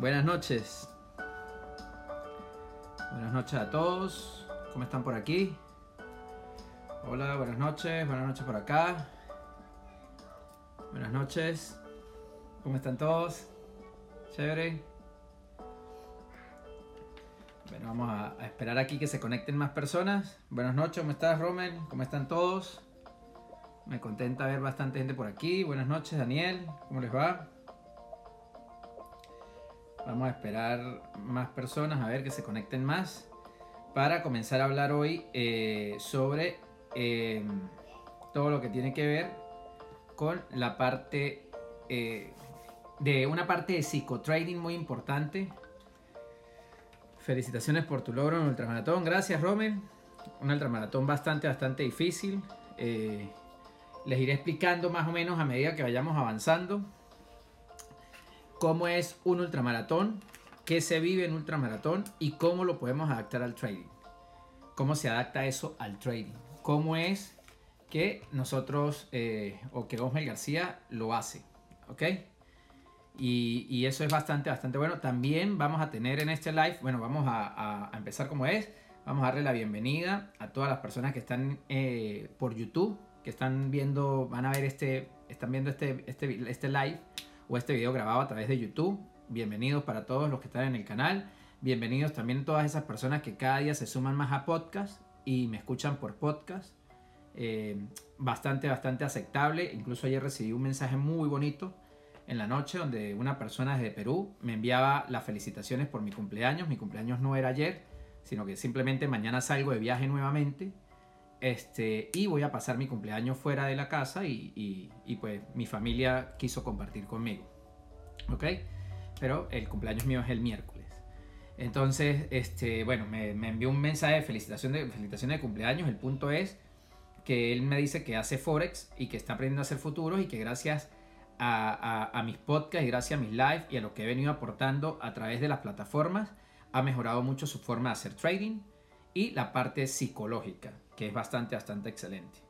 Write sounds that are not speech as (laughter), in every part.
Buenas noches. Buenas noches a todos. ¿Cómo están por aquí? Hola, buenas noches. Buenas noches por acá. Buenas noches. ¿Cómo están todos? Chévere. Bueno, vamos a, esperar aquí que se conecten más personas. Buenas noches, ¿cómo estás, Romen? ¿Cómo están todos? Me contenta ver bastante gente por aquí. Buenas noches, Daniel. ¿Cómo les va? Vamos a esperar más personas a ver que se conecten más para comenzar a hablar hoy eh, sobre eh, todo lo que tiene que ver con la parte eh, de una parte de psicotrading muy importante. Felicitaciones por tu logro en ultramaratón. Gracias, Romen. Un ultramaratón bastante, bastante difícil. les iré explicando más o menos a medida que vayamos avanzando cómo es un ultramaratón, qué se vive en ultramaratón y cómo lo podemos adaptar al trading. Cómo se adapta eso al trading. Cómo es que nosotros eh, o que Osmel García lo hace. ¿Ok? Y, eso es bastante, bastante bueno. También vamos a tener en este live, bueno, vamos a, empezar como es. Vamos a darle la bienvenida a todas las personas que están eh, por YouTube, que están viendo, van a ver este, están viendo este, este, este live o este video grabado a través de YouTube. Bienvenidos para todos los que están en el canal. Bienvenidos también todas esas personas que cada día se suman más a podcast y me escuchan por podcast. Eh, bastante, bastante aceptable. Incluso ayer recibí un mensaje muy bonito en la noche donde una persona desde Perú me enviaba las felicitaciones por mi cumpleaños. Mi cumpleaños no era ayer, sino que simplemente mañana salgo de viaje nuevamente. Este, y voy a pasar mi cumpleaños fuera de la casa y, pues mi familia quiso compartir conmigo. ¿Ok? Pero el cumpleaños mío es el miércoles. Entonces, este, bueno, me, envió un mensaje de felicitación, de felicitación de cumpleaños. El punto es que él me dice que hace Forex y que está aprendiendo a hacer futuros y que gracias a, mis podcasts y gracias a mis lives y a lo que he venido aportando a través de las plataformas, ha mejorado mucho su forma de hacer trading y la parte psicológica que es bastante, bastante excelente.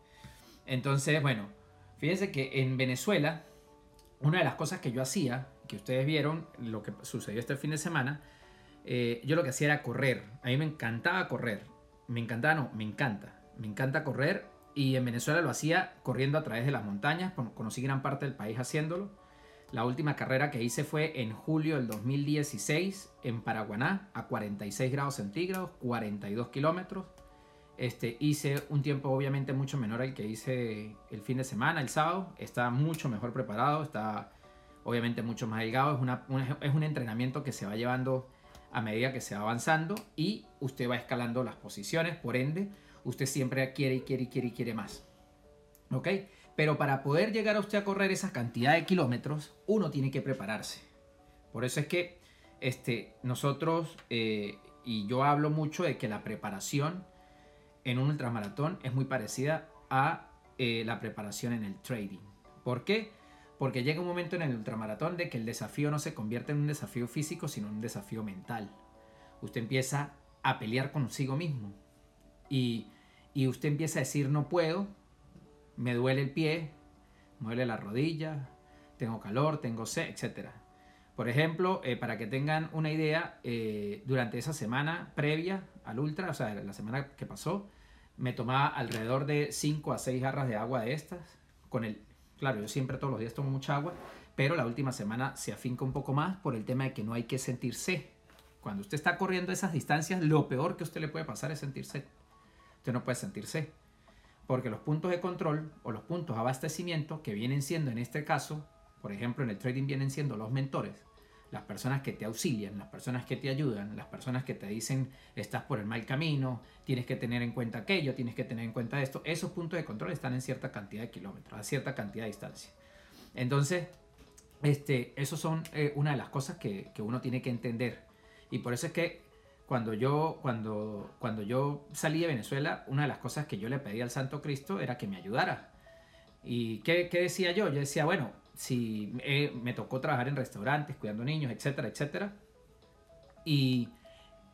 Entonces, bueno, fíjense que en Venezuela, una de las cosas que yo hacía, que ustedes vieron, lo que sucedió este fin de semana, eh, yo lo que hacía era correr. A mí me encantaba correr. Me encantaba, no, me encanta. Me encanta correr. Y en Venezuela lo hacía corriendo a través de las montañas. Conocí gran parte del país haciéndolo. La última carrera que hice fue en julio del 2016 en Paraguaná, a 46 grados centígrados, 42 kilómetros. Este, hice un tiempo obviamente mucho menor al que hice el fin de semana, el sábado. Está mucho mejor preparado, está obviamente mucho más delgado. Es, es un entrenamiento que se va llevando a medida que se va avanzando y usted va escalando las posiciones. Por ende, usted siempre quiere y quiere y quiere y quiere más. ¿Ok? Pero para poder llegar a usted a correr esa cantidad de kilómetros, uno tiene que prepararse. Por eso es que este, nosotros, eh, y yo hablo mucho de que la preparación en un ultramaratón es muy parecida a eh, la preparación en el trading. ¿Por qué? Porque llega un momento en el ultramaratón de que el desafío no se convierte en un desafío físico, sino en un desafío mental. Usted empieza a pelear consigo mismo. Y, usted empieza a decir, no puedo, me duele el pie, me duele la rodilla, tengo calor, tengo sed, etc. Por ejemplo, eh, para que tengan una idea, eh, durante esa semana previa al ultra, o sea, la semana que pasó, me tomaba alrededor de 5 a 6 jarras de agua de estas. Con el, claro, yo siempre todos los días tomo mucha agua, pero la última semana se afinca un poco más por el tema de que no hay que sentirse. Cuando usted está corriendo esas distancias, lo peor que a usted le puede pasar es sentirse. Usted no puede sentirse. Porque los puntos de control o los puntos de abastecimiento que vienen siendo en este caso, por ejemplo en el trading vienen siendo los mentores, las personas que te auxilian, las personas que te ayudan, las personas que te dicen estás por el mal camino, tienes que tener en cuenta aquello, tienes que tener en cuenta esto, esos puntos de control están en cierta cantidad de kilómetros, a cierta cantidad de distancia. Entonces, este, eso son eh, una de las cosas que, que, uno tiene que entender. Y por eso es que cuando yo, cuando, cuando yo salí de Venezuela, una de las cosas que yo le pedí al Santo Cristo era que me ayudara. ¿Y qué, qué decía yo? Yo decía, bueno, si me tocó trabajar en restaurantes, cuidando niños, etcétera, etcétera. Y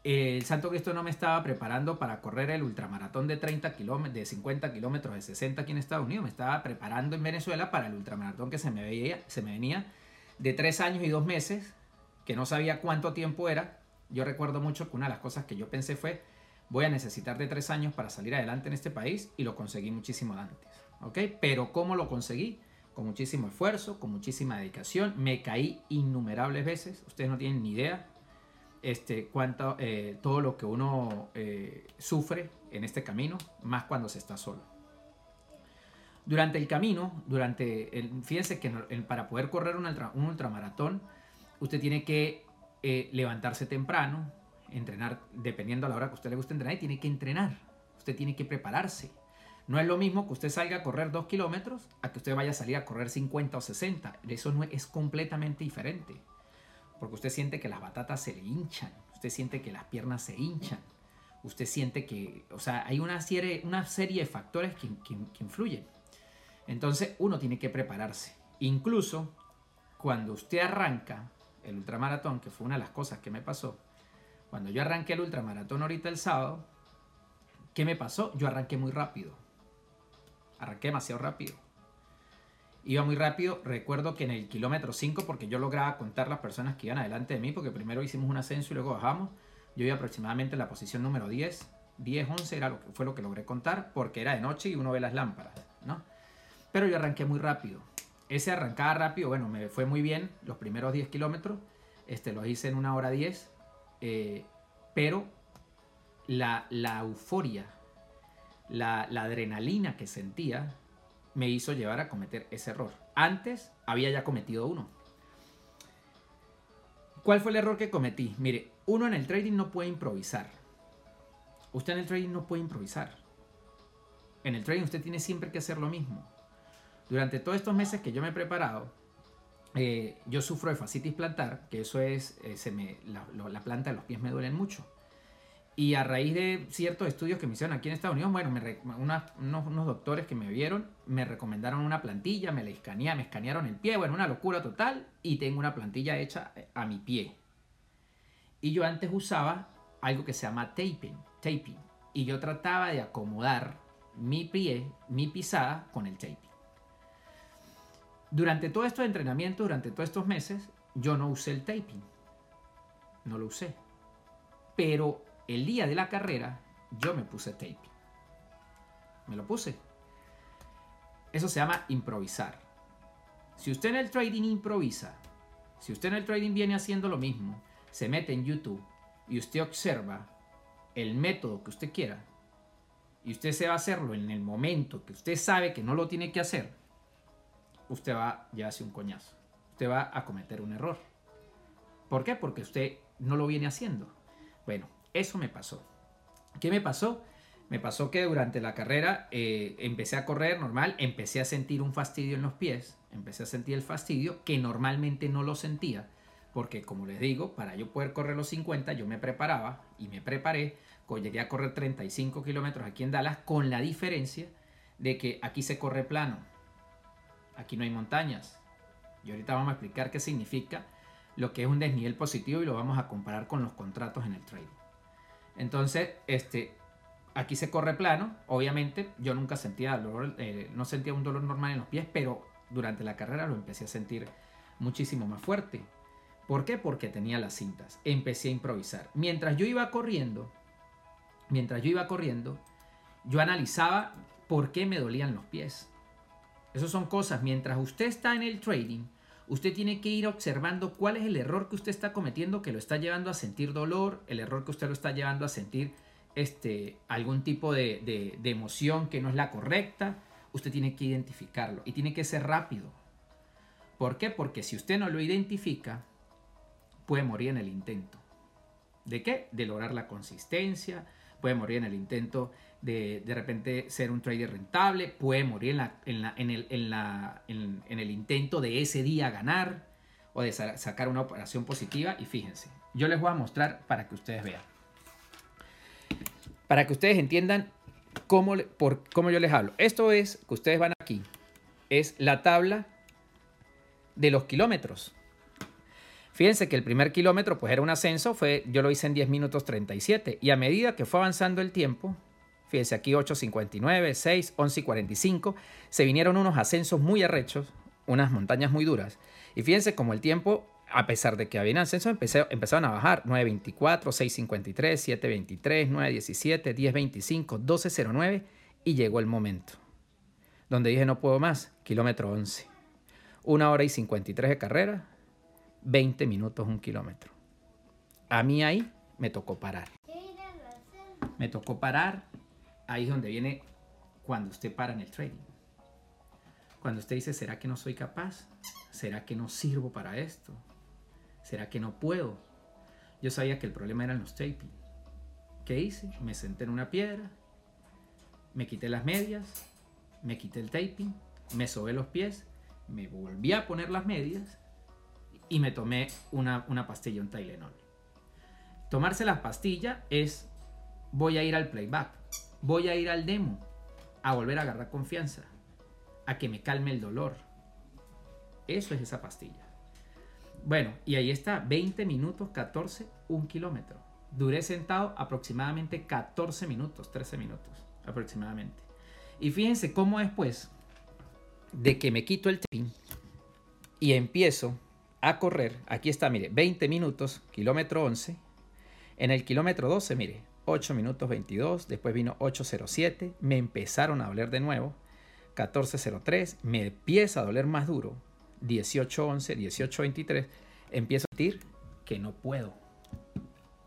el Santo Cristo no me estaba preparando para correr el ultramaratón de 30 kilómetros, de 50 kilómetros, de 60 aquí en Estados Unidos. Me estaba preparando en Venezuela para el ultramaratón que se me, veía, se me venía de tres años y dos meses, que no sabía cuánto tiempo era. Yo recuerdo mucho que una de las cosas que yo pensé fue, voy a necesitar de tres años para salir adelante en este país y lo conseguí muchísimo antes. ¿Ok? Pero ¿cómo lo conseguí? Con muchísimo esfuerzo, con muchísima dedicación. Me caí innumerables veces. Ustedes no tienen ni idea este, cuánto, eh, todo lo que uno eh, sufre en este camino, más cuando se está solo. Durante el camino, durante el, fíjense que para poder correr un, un, ultramaratón, usted tiene que eh, levantarse temprano, entrenar, dependiendo a la hora que usted le guste entrenar, y tiene que entrenar, usted tiene que prepararse. No es lo mismo que usted salga a correr 2 kilómetros a que usted vaya a salir a correr 50 o 60. Eso no es completamente diferente porque usted siente que las batatas se le hinchan, usted siente que las piernas se hinchan, usted siente que, o sea, hay una serie, una serie de factores que, influyen. Entonces uno tiene que prepararse. Incluso cuando usted arranca el ultramaratón, que fue una de las cosas que me pasó, cuando yo arranqué el ultramaratón ahorita el sábado, ¿qué me pasó? Yo arranqué muy rápido. Arranqué demasiado rápido iba muy rápido. Recuerdo que en el kilómetro 5, porque yo lograba contar las personas que iban adelante de mí, porque primero hicimos un ascenso y luego bajamos. Yo iba aproximadamente en la posición número 10. 10, 11 era lo que, fue lo que logré contar, porque era de noche y uno ve las lámparas, ¿no? Pero yo arranqué muy rápido. Ese arrancaba rápido, bueno, me fue muy bien los primeros 10 kilómetros. Este, los hice en una hora 10. Eh, pero la, la euforia, la, la adrenalina que sentía me hizo llevar a cometer ese error. Antes había ya cometido uno. ¿Cuál fue el error que cometí? Mire, uno en el trading no puede improvisar. Usted en el trading no puede improvisar. En el trading usted tiene siempre que hacer lo mismo. Durante todos estos meses que yo me he preparado, eh, yo sufro de fascitis plantar, que eso es, eh, se me, la planta de los pies me duelen mucho. Y a raíz de ciertos estudios que me hicieron aquí en Estados Unidos, bueno, unos, doctores que me vieron me recomendaron una plantilla, me la escanearon, me escanearon el pie, bueno, una locura total, y tengo una plantilla hecha a mi pie. Y yo antes usaba algo que se llama taping, taping, y yo trataba de acomodar mi pie, mi pisada con el taping. Durante todo estos entrenamientos, durante todos estos meses, yo no usé el taping. No lo usé. Pero el día de la carrera yo me puse tape. Me lo puse. Eso se llama improvisar. Si usted en el trading improvisa, si usted en el trading viene haciendo lo mismo, se mete en YouTube y usted observa el método que usted quiera, y usted se va a hacerlo en el momento que usted sabe que no lo tiene que hacer, usted va a llevarse un coñazo. Usted va a cometer un error. ¿Por qué? Porque usted no lo viene haciendo. Bueno, eso me pasó. ¿Qué me pasó? Me pasó que durante la carrera eh, empecé a correr normal, empecé a sentir un fastidio en los pies, empecé a sentir el fastidio que normalmente no lo sentía, porque como les digo, para yo poder correr los 50 yo me preparaba y me preparé, llegué a correr 35 kilómetros aquí en Dallas con la diferencia de que aquí se corre plano, aquí no hay montañas. Y ahorita vamos a explicar qué significa lo que es un desnivel positivo y lo vamos a comparar con los contratos en el trading. Entonces, este, aquí se corre plano. Obviamente, yo nunca sentía dolor, eh, no sentía un dolor normal en los pies, pero durante la carrera lo empecé a sentir muchísimo más fuerte. ¿Por qué? Porque tenía las cintas. Empecé a improvisar. Mientras yo iba corriendo, mientras yo iba corriendo, yo analizaba por qué me dolían los pies. Esas son cosas. Mientras usted está en el trading, usted tiene que ir observando cuál es el error que usted está cometiendo que lo está llevando a sentir dolor, el error que usted lo está llevando a sentir este, algún tipo de, de emoción que no es la correcta. Usted tiene que identificarlo y tiene que ser rápido. ¿Por qué? Porque si usted no lo identifica, puede morir en el intento. ¿De qué? De lograr la consistencia, puede morir en el intento de de repente ser un trader rentable, puede morir en, la, en, el, en, la, en, el intento de ese día ganar. o de sacar una operación positiva. Y fíjense, yo les voy a mostrar para que ustedes vean. Para que ustedes entiendan cómo, por, cómo yo les hablo. Esto es, que ustedes van aquí, es la tabla de los kilómetros. Fíjense que el primer kilómetro pues era un ascenso, fue, yo lo hice en 10 minutos 37 y a medida que fue avanzando el tiempo, fíjense aquí 8.59, 6, 11.45, se vinieron unos ascensos muy arrechos, unas montañas muy duras y fíjense como el tiempo, a pesar de que había ascensos, empecé, empezaron a bajar 9.24, 6.53, 7.23, 9.17, 10.25, 12.09 y llegó el momento donde dije no puedo más, kilómetro 11. Una hora y 53 de carrera, 20 minutos un kilómetro. A mí ahí me tocó parar. Me tocó parar, ahí es donde viene cuando usted para en el trading. Cuando usted dice, ¿será que no soy capaz? ¿Será que no sirvo para esto? ¿Será que no puedo? Yo sabía que el problema eran los taping. ¿Qué hice? Me senté en una piedra, me quité las medias, me quité el taping, me sobé los pies, me volví a poner las medias y me tomé una, una pastilla, un Tylenol. Tomarse la pastilla es voy a ir al playback, voy a ir al demo, a volver a agarrar confianza, a que me calme el dolor. Eso es esa pastilla. Bueno, y ahí está, 20 minutos, 14, un kilómetro. Duré sentado aproximadamente 14 minutos, 13 minutos aproximadamente. Y fíjense cómo después de que me quito el taping y empiezo a correr, aquí está, mire, 20 minutos, kilómetro 11. En el kilómetro 12, mire, 8 minutos 22, después vino 8.07, me empezaron a doler de nuevo, 14.03, me empieza a doler más duro, 18.11, 18.23, empiezo a sentir que no puedo,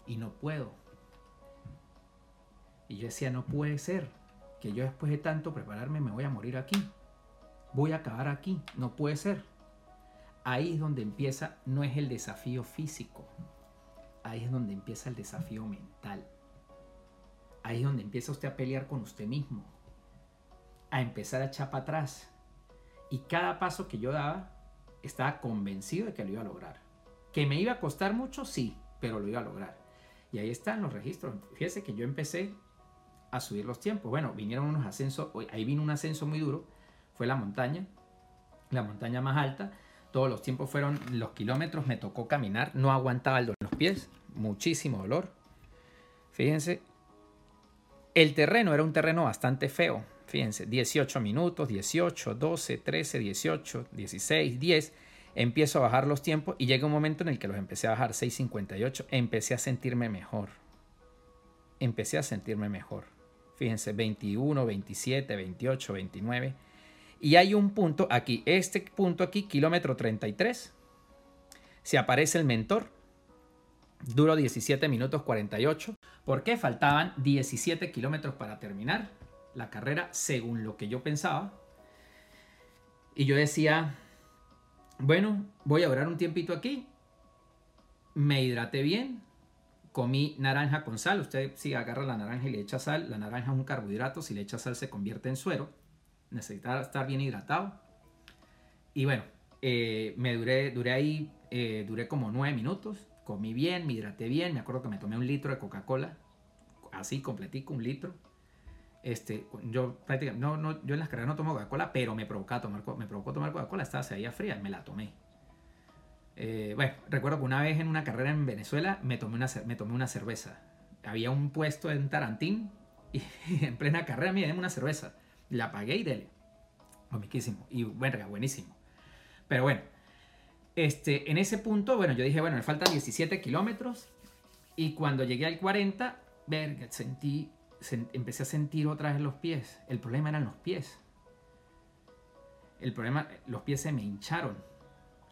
y no puedo. Y yo decía, no puede ser, que yo después de tanto prepararme me voy a morir aquí, voy a acabar aquí, no puede ser. Ahí es donde empieza, no es el desafío físico, ahí es donde empieza el desafío mental. Ahí es donde empieza usted a pelear con usted mismo, a empezar a echar para atrás. Y cada paso que yo daba, estaba convencido de que lo iba a lograr. Que me iba a costar mucho, sí, pero lo iba a lograr. Y ahí están los registros. Fíjese que yo empecé a subir los tiempos. Bueno, vinieron unos ascensos, ahí vino un ascenso muy duro, fue la montaña, la montaña más alta, todos los tiempos fueron los kilómetros, me tocó caminar, no aguantaba el dolor en los pies, muchísimo dolor. Fíjense, el terreno era un terreno bastante feo, fíjense, 18 minutos, 18, 12, 13, 18, 16, 10. Empiezo a bajar los tiempos y llega un momento en el que los empecé a bajar, 6.58, empecé a sentirme mejor. Empecé a sentirme mejor. Fíjense, 21, 27, 28, 29. Y hay un punto aquí, este punto aquí, kilómetro 33. Se aparece el mentor. Duro 17 minutos 48. Porque faltaban 17 kilómetros para terminar la carrera según lo que yo pensaba. Y yo decía, bueno, voy a durar un tiempito aquí. Me hidraté bien, comí naranja con sal. Usted si agarra la naranja y le echa sal, la naranja es un carbohidrato, si le echa sal se convierte en suero. Necesita estar bien hidratado. Y bueno, eh, me duré, duré ahí, eh, duré como nueve minutos. Comí bien, me hidraté bien. Me acuerdo que me tomé un litro de Coca-Cola, así completico, un litro. Este, yo prácticamente, no, no, yo en las carreras no tomo Coca-Cola, pero me, provocó tomar, me provocó tomar Coca-Cola, estaba se fría y me la tomé. Eh, bueno, recuerdo que una vez en una carrera en Venezuela me tomé una, me tomé una cerveza. Había un puesto en Tarantín (laughs) y en plena carrera me una cerveza. La pagué y dele. Comiquísimo. Y verga, buenísimo. Pero bueno, este, en ese punto, bueno, yo dije, bueno, me faltan 17 kilómetros. Y cuando llegué al 40, verga, sentí, empecé a sentir otra vez los pies. El problema eran los pies. El problema, los pies se me hincharon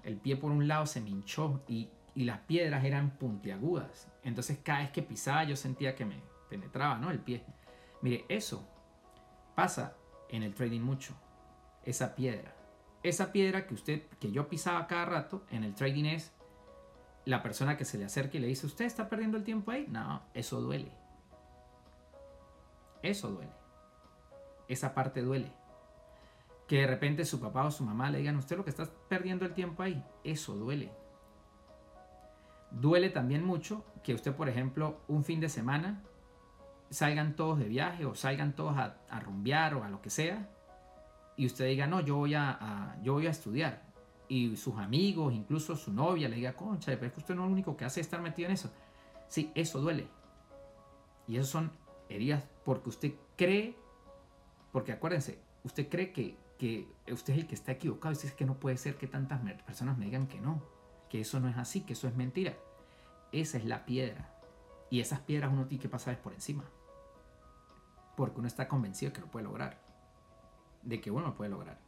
el pie por un lado se me hinchó y, las piedras eran puntiagudas. Entonces cada vez que pisaba yo sentía que me penetraba, ¿no? El pie. Mire, eso pasa en el trading mucho. Esa piedra. Esa piedra que usted, que yo pisaba cada rato en el trading es la persona que se le acerca y le dice, ¿usted está perdiendo el tiempo ahí? No, eso duele. Eso duele. Esa parte duele que de repente su papá o su mamá le digan, usted lo que está perdiendo el tiempo ahí, eso duele. Duele también mucho que usted, por ejemplo, un fin de semana salgan todos de viaje o salgan todos a, rumbear o a lo que sea y usted diga, no, yo voy a, yo voy a estudiar. Y sus amigos, incluso su novia, le diga, concha, pero es que usted no es lo único que hace es estar metido en eso. Sí, eso duele. Y eso son heridas porque usted cree, porque acuérdense, usted cree que, que usted es el que está equivocado. Usted dice que no puede ser que tantas personas me digan que no, que eso no es así, que eso es mentira. Esa es la piedra. Y esas piedras uno tiene que pasar por encima. Porque uno está convencido que lo puede lograr. De que uno puede lograr.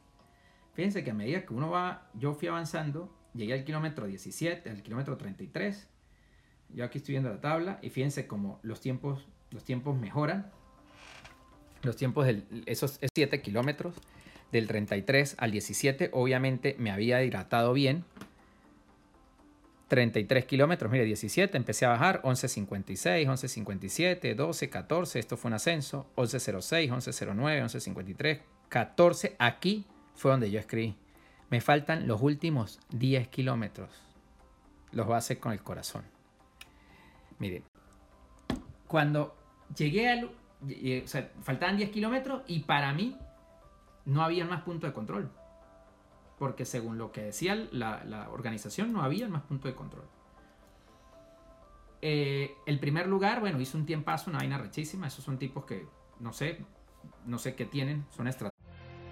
Fíjense que a medida que uno va, yo fui avanzando, llegué al kilómetro 17, al kilómetro 33. Yo aquí estoy viendo la tabla y fíjense cómo los tiempos, los tiempos mejoran. Los tiempos de esos 7 kilómetros, del 33 al 17, obviamente me había hidratado bien 33 kilómetros, mire, 17, empecé a bajar, 11.56, 11.57, 12, 14, esto fue un ascenso, 11.06, 11.09, 11.53, 14, aquí fue donde yo escribí. Me faltan los últimos 10 kilómetros. Los voy a hacer con el corazón. Mire, cuando llegué al... O sea, faltaban 10 kilómetros y para mí no había más punto de control porque según lo que decía la, organización no había más punto de control. Eh, el primer lugar, bueno, hizo un tiempazo, una vaina rechísima. Esos son tipos que no sé, no sé qué tienen, son estratégicos.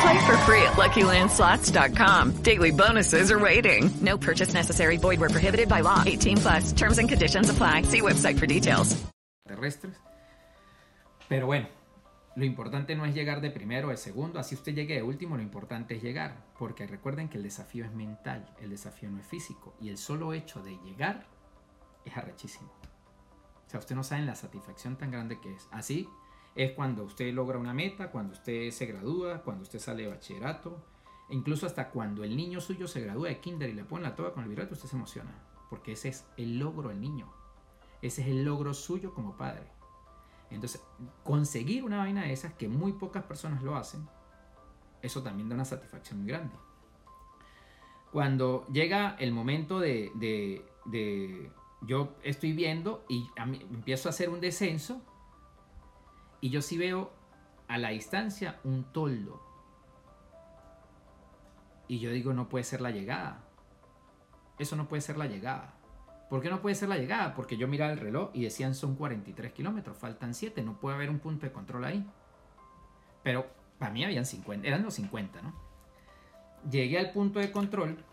Play for free at LuckyLandSlots.com. Daily bonuses are waiting. No purchase necessary. Void where prohibited by law. 18 plus. Terms and conditions apply. See website for details. Terrestres. Pero bueno, lo importante no es llegar de primero o de segundo. Así usted llegue de último, lo importante es llegar. Porque recuerden que el desafío es mental, el desafío no es físico. Y el solo hecho de llegar es arrechísimo. O sea, usted no sabe la satisfacción tan grande que es. Así es cuando usted logra una meta, cuando usted se gradúa, cuando usted sale de bachillerato, e incluso hasta cuando el niño suyo se gradúa de kinder y le pone la toga con el virreto, usted se emociona, porque ese es el logro del niño. Ese es el logro suyo como padre. Entonces, conseguir una vaina de esas que muy pocas personas lo hacen, eso también da una satisfacción muy grande. Cuando llega el momento de, de yo estoy viendo y empiezo a hacer un descenso y yo sí veo a la distancia un toldo. Y yo digo, no puede ser la llegada. Eso no puede ser la llegada. ¿Por qué no puede ser la llegada? Porque yo miraba el reloj y decían son 43 kilómetros, faltan 7, no puede haber un punto de control ahí. Pero para mí habían 50, eran los 50, ¿no? Llegué al punto de control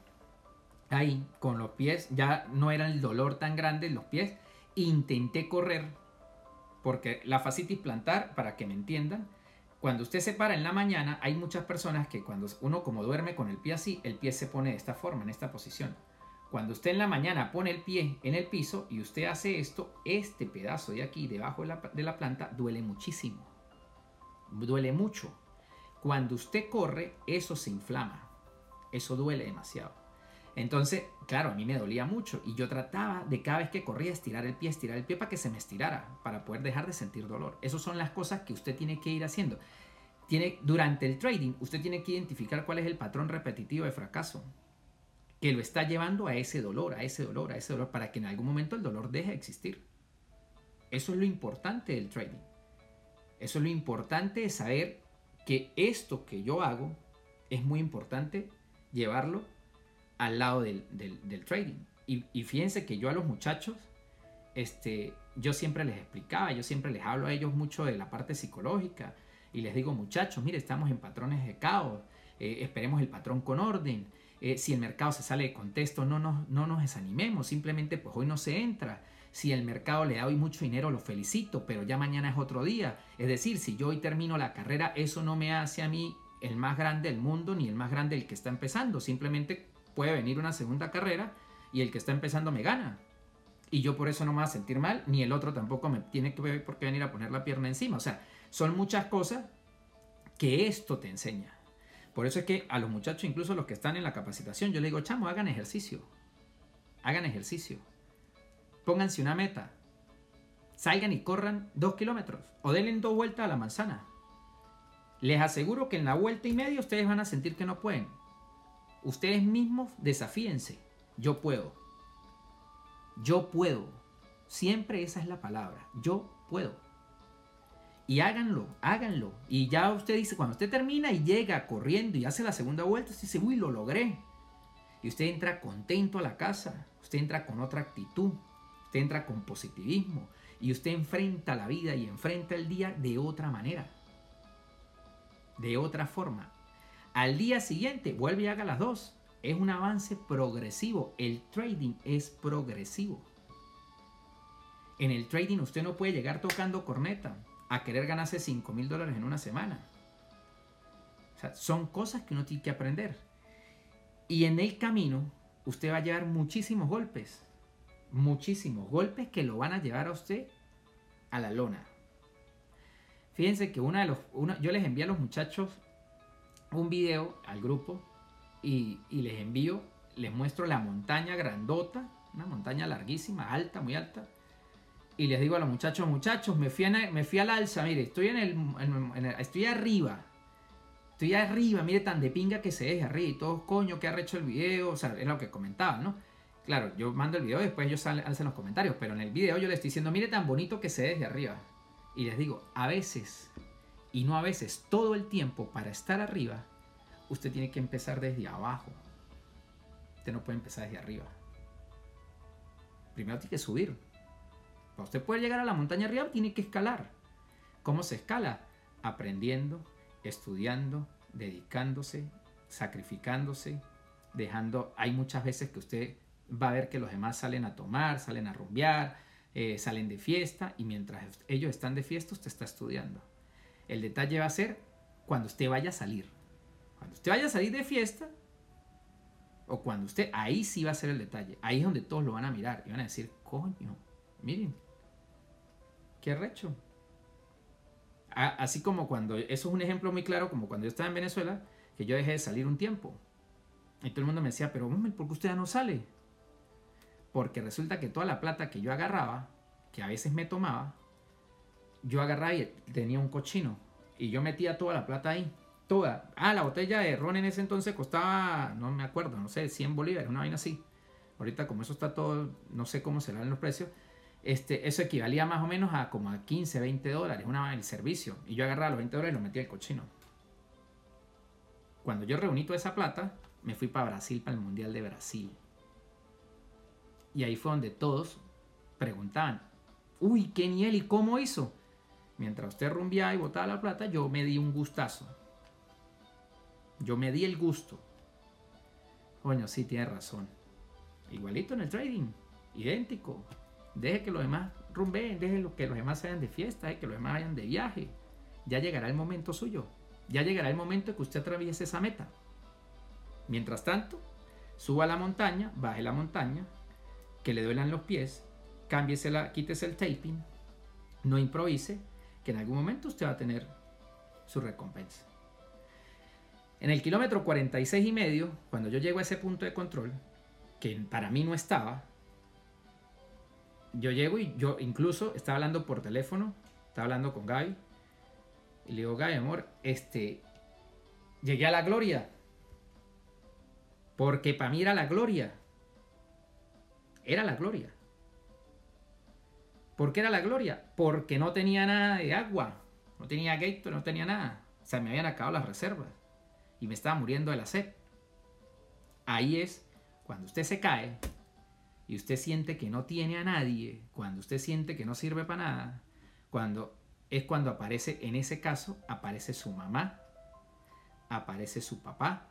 ahí con los pies, ya no era el dolor tan grande los pies. Intenté correr, porque la fascitis plantar, para que me entiendan, cuando usted se para en la mañana, hay muchas personas que cuando uno como duerme con el pie así, el pie se pone de esta forma, en esta posición. Cuando usted en la mañana pone el pie en el piso y usted hace esto, este pedazo de aquí, debajo de la, de la planta, duele muchísimo. Duele mucho. Cuando usted corre, eso se inflama. Eso duele demasiado. Entonces, claro, a mí me dolía mucho y yo trataba de cada vez que corría estirar el pie, estirar el pie para que se me estirara, para poder dejar de sentir dolor. Esas son las cosas que usted tiene que ir haciendo. Tiene, durante el trading, usted tiene que identificar cuál es el patrón repetitivo de fracaso que lo está llevando a ese dolor, a ese dolor, a ese dolor, para que en algún momento el dolor deje de existir. Eso es lo importante del trading. Eso es lo importante de saber que esto que yo hago es muy importante llevarlo al lado del, trading. Y, fíjense que yo a los muchachos, este, yo siempre les explicaba, yo siempre les hablo a ellos mucho de la parte psicológica y les digo, muchachos, mire, estamos en patrones de caos, eh, esperemos el patrón con orden. Eh, si el mercado se sale de contexto, no nos, no nos desanimemos, simplemente pues hoy no se entra. Si el mercado le da hoy mucho dinero, lo felicito, pero ya mañana es otro día. Es decir, si yo hoy termino la carrera, eso no me hace a mí el más grande del mundo ni el más grande el que está empezando. Simplemente puede venir una segunda carrera y el que está empezando me gana. Y yo por eso no me voy a sentir mal, ni el otro tampoco me tiene que por qué venir a poner la pierna encima. O sea, son muchas cosas que esto te enseña. Por eso es que a los muchachos, incluso los que están en la capacitación, yo les digo, chamo, hagan ejercicio. Hagan ejercicio. Pónganse una meta. Salgan y corran dos kilómetros. O denle dos vueltas a la manzana. Les aseguro que en la vuelta y media ustedes van a sentir que no pueden. Ustedes mismos desafíense. Yo puedo. Yo puedo. Siempre esa es la palabra. Yo puedo. Y háganlo, háganlo. Y ya usted dice, cuando usted termina y llega corriendo y hace la segunda vuelta, usted dice, uy, lo logré. Y usted entra contento a la casa. Usted entra con otra actitud. Usted entra con positivismo. Y usted enfrenta la vida y enfrenta el día de otra manera. De otra forma. Al día siguiente, vuelve y haga las dos. Es un avance progresivo. El trading es progresivo. En el trading usted no puede llegar tocando corneta a querer ganarse 5 mil dólares en una semana. O sea, son cosas que uno tiene que aprender. Y en el camino usted va a llevar muchísimos golpes. Muchísimos golpes que lo van a llevar a usted a la lona. Fíjense que una de los, yo les envié a los muchachos un video al grupo y, les envío, les muestro la montaña grandota, una montaña larguísima, alta, muy alta. Y les digo a los muchachos, muchachos, me fui, me fui al alza, mire, estoy en el, estoy arriba. Estoy arriba, mire tan de pinga que se deje arriba. Y todos, coño, que ha hecho el video. O sea, es lo que comentaban, ¿no? Claro, yo mando el video y después ellos hacen los comentarios. Pero en el video yo les estoy diciendo, mire tan bonito que se deje arriba. Y les digo, a veces, y no a veces, todo el tiempo para estar arriba, usted tiene que empezar desde abajo. Usted no puede empezar desde arriba. Primero tiene que subir. Para usted poder llegar a la montaña arriba, tiene que escalar. ¿Cómo se escala? Aprendiendo, estudiando, dedicándose, sacrificándose, dejando. Hay muchas veces que usted va a ver que los demás salen a tomar, salen a rumbear, eh, salen de fiesta y mientras ellos están de fiesta, usted está estudiando. El detalle va a ser cuando usted vaya a salir. Cuando usted vaya a salir de fiesta, o cuando usted, ahí sí va a ser el detalle. Ahí es donde todos lo van a mirar y van a decir, coño, miren, qué recho. Así como cuando, eso es un ejemplo muy claro, como cuando yo estaba en Venezuela, que yo dejé de salir un tiempo. Y todo el mundo me decía, pero ¿por qué usted ya no sale? Porque resulta que toda la plata que yo agarraba, que a veces me tomaba, yo agarraba y tenía un cochino. Y yo metía toda la plata ahí. Toda. Ah, la botella de ron en ese entonces costaba, no me acuerdo, no sé, 100 bolívares, una vaina así. Ahorita como eso está todo, no sé cómo serán los precios. Este, eso equivalía más o menos a como a 15, 20 dólares una, el servicio. Y yo agarraba los 20 dólares y los metía al cochino. Cuando yo reuní toda esa plata, me fui para Brasil, para el Mundial de Brasil. Y ahí fue donde todos preguntaban, uy, qué nivel y cómo hizo. Mientras usted rumbeaba y botaba la plata, yo me di un gustazo. Yo me di el gusto. Coño, sí, tiene razón. Igualito en el trading. Idéntico. Deje que los demás rumbeen, deje que los demás vayan de fiesta, deje que los demás vayan de viaje. Ya llegará el momento suyo. Ya llegará el momento que usted atraviese esa meta. Mientras tanto, suba la montaña, baje la montaña, que le duelan los pies, cámbiese la, quítese el taping, no improvise, que en algún momento usted va a tener su recompensa. En el kilómetro 46 y medio, cuando yo llego a ese punto de control, que para mí no estaba, yo llego y yo incluso estaba hablando por teléfono, estaba hablando con Gaby, y le digo, Gaby, amor, este, llegué a la gloria, porque para mí era la gloria, era la gloria. ¿Por qué era la gloria? Porque no tenía nada de agua, no tenía gato, no tenía nada. O sea, me habían acabado las reservas y me estaba muriendo de la sed. Ahí es cuando usted se cae y usted siente que no tiene a nadie, cuando usted siente que no sirve para nada, cuando es cuando aparece, en ese caso, aparece su mamá, aparece su papá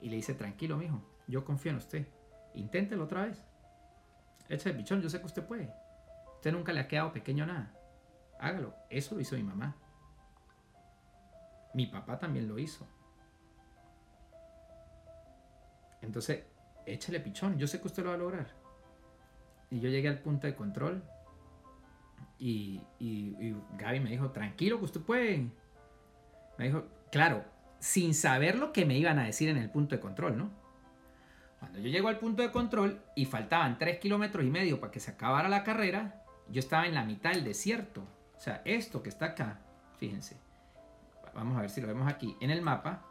y le dice, tranquilo, mijo, yo confío en usted. Inténtelo otra vez. Echa el bichón, yo sé que usted puede. Usted nunca le ha quedado pequeño nada. Hágalo. Eso lo hizo mi mamá. Mi papá también lo hizo. Entonces, échale pichón, yo sé que usted lo va a lograr. Y yo llegué al punto de control y, y, Gaby me dijo, tranquilo que usted puede. Me dijo, claro, sin saber lo que me iban a decir en el punto de control, ¿no? Cuando yo llego al punto de control y faltaban 3 kilómetros y medio para que se acabara la carrera, yo estaba en la mitad del desierto. O sea, esto que está acá, fíjense. Vamos a ver si lo vemos aquí en el mapa.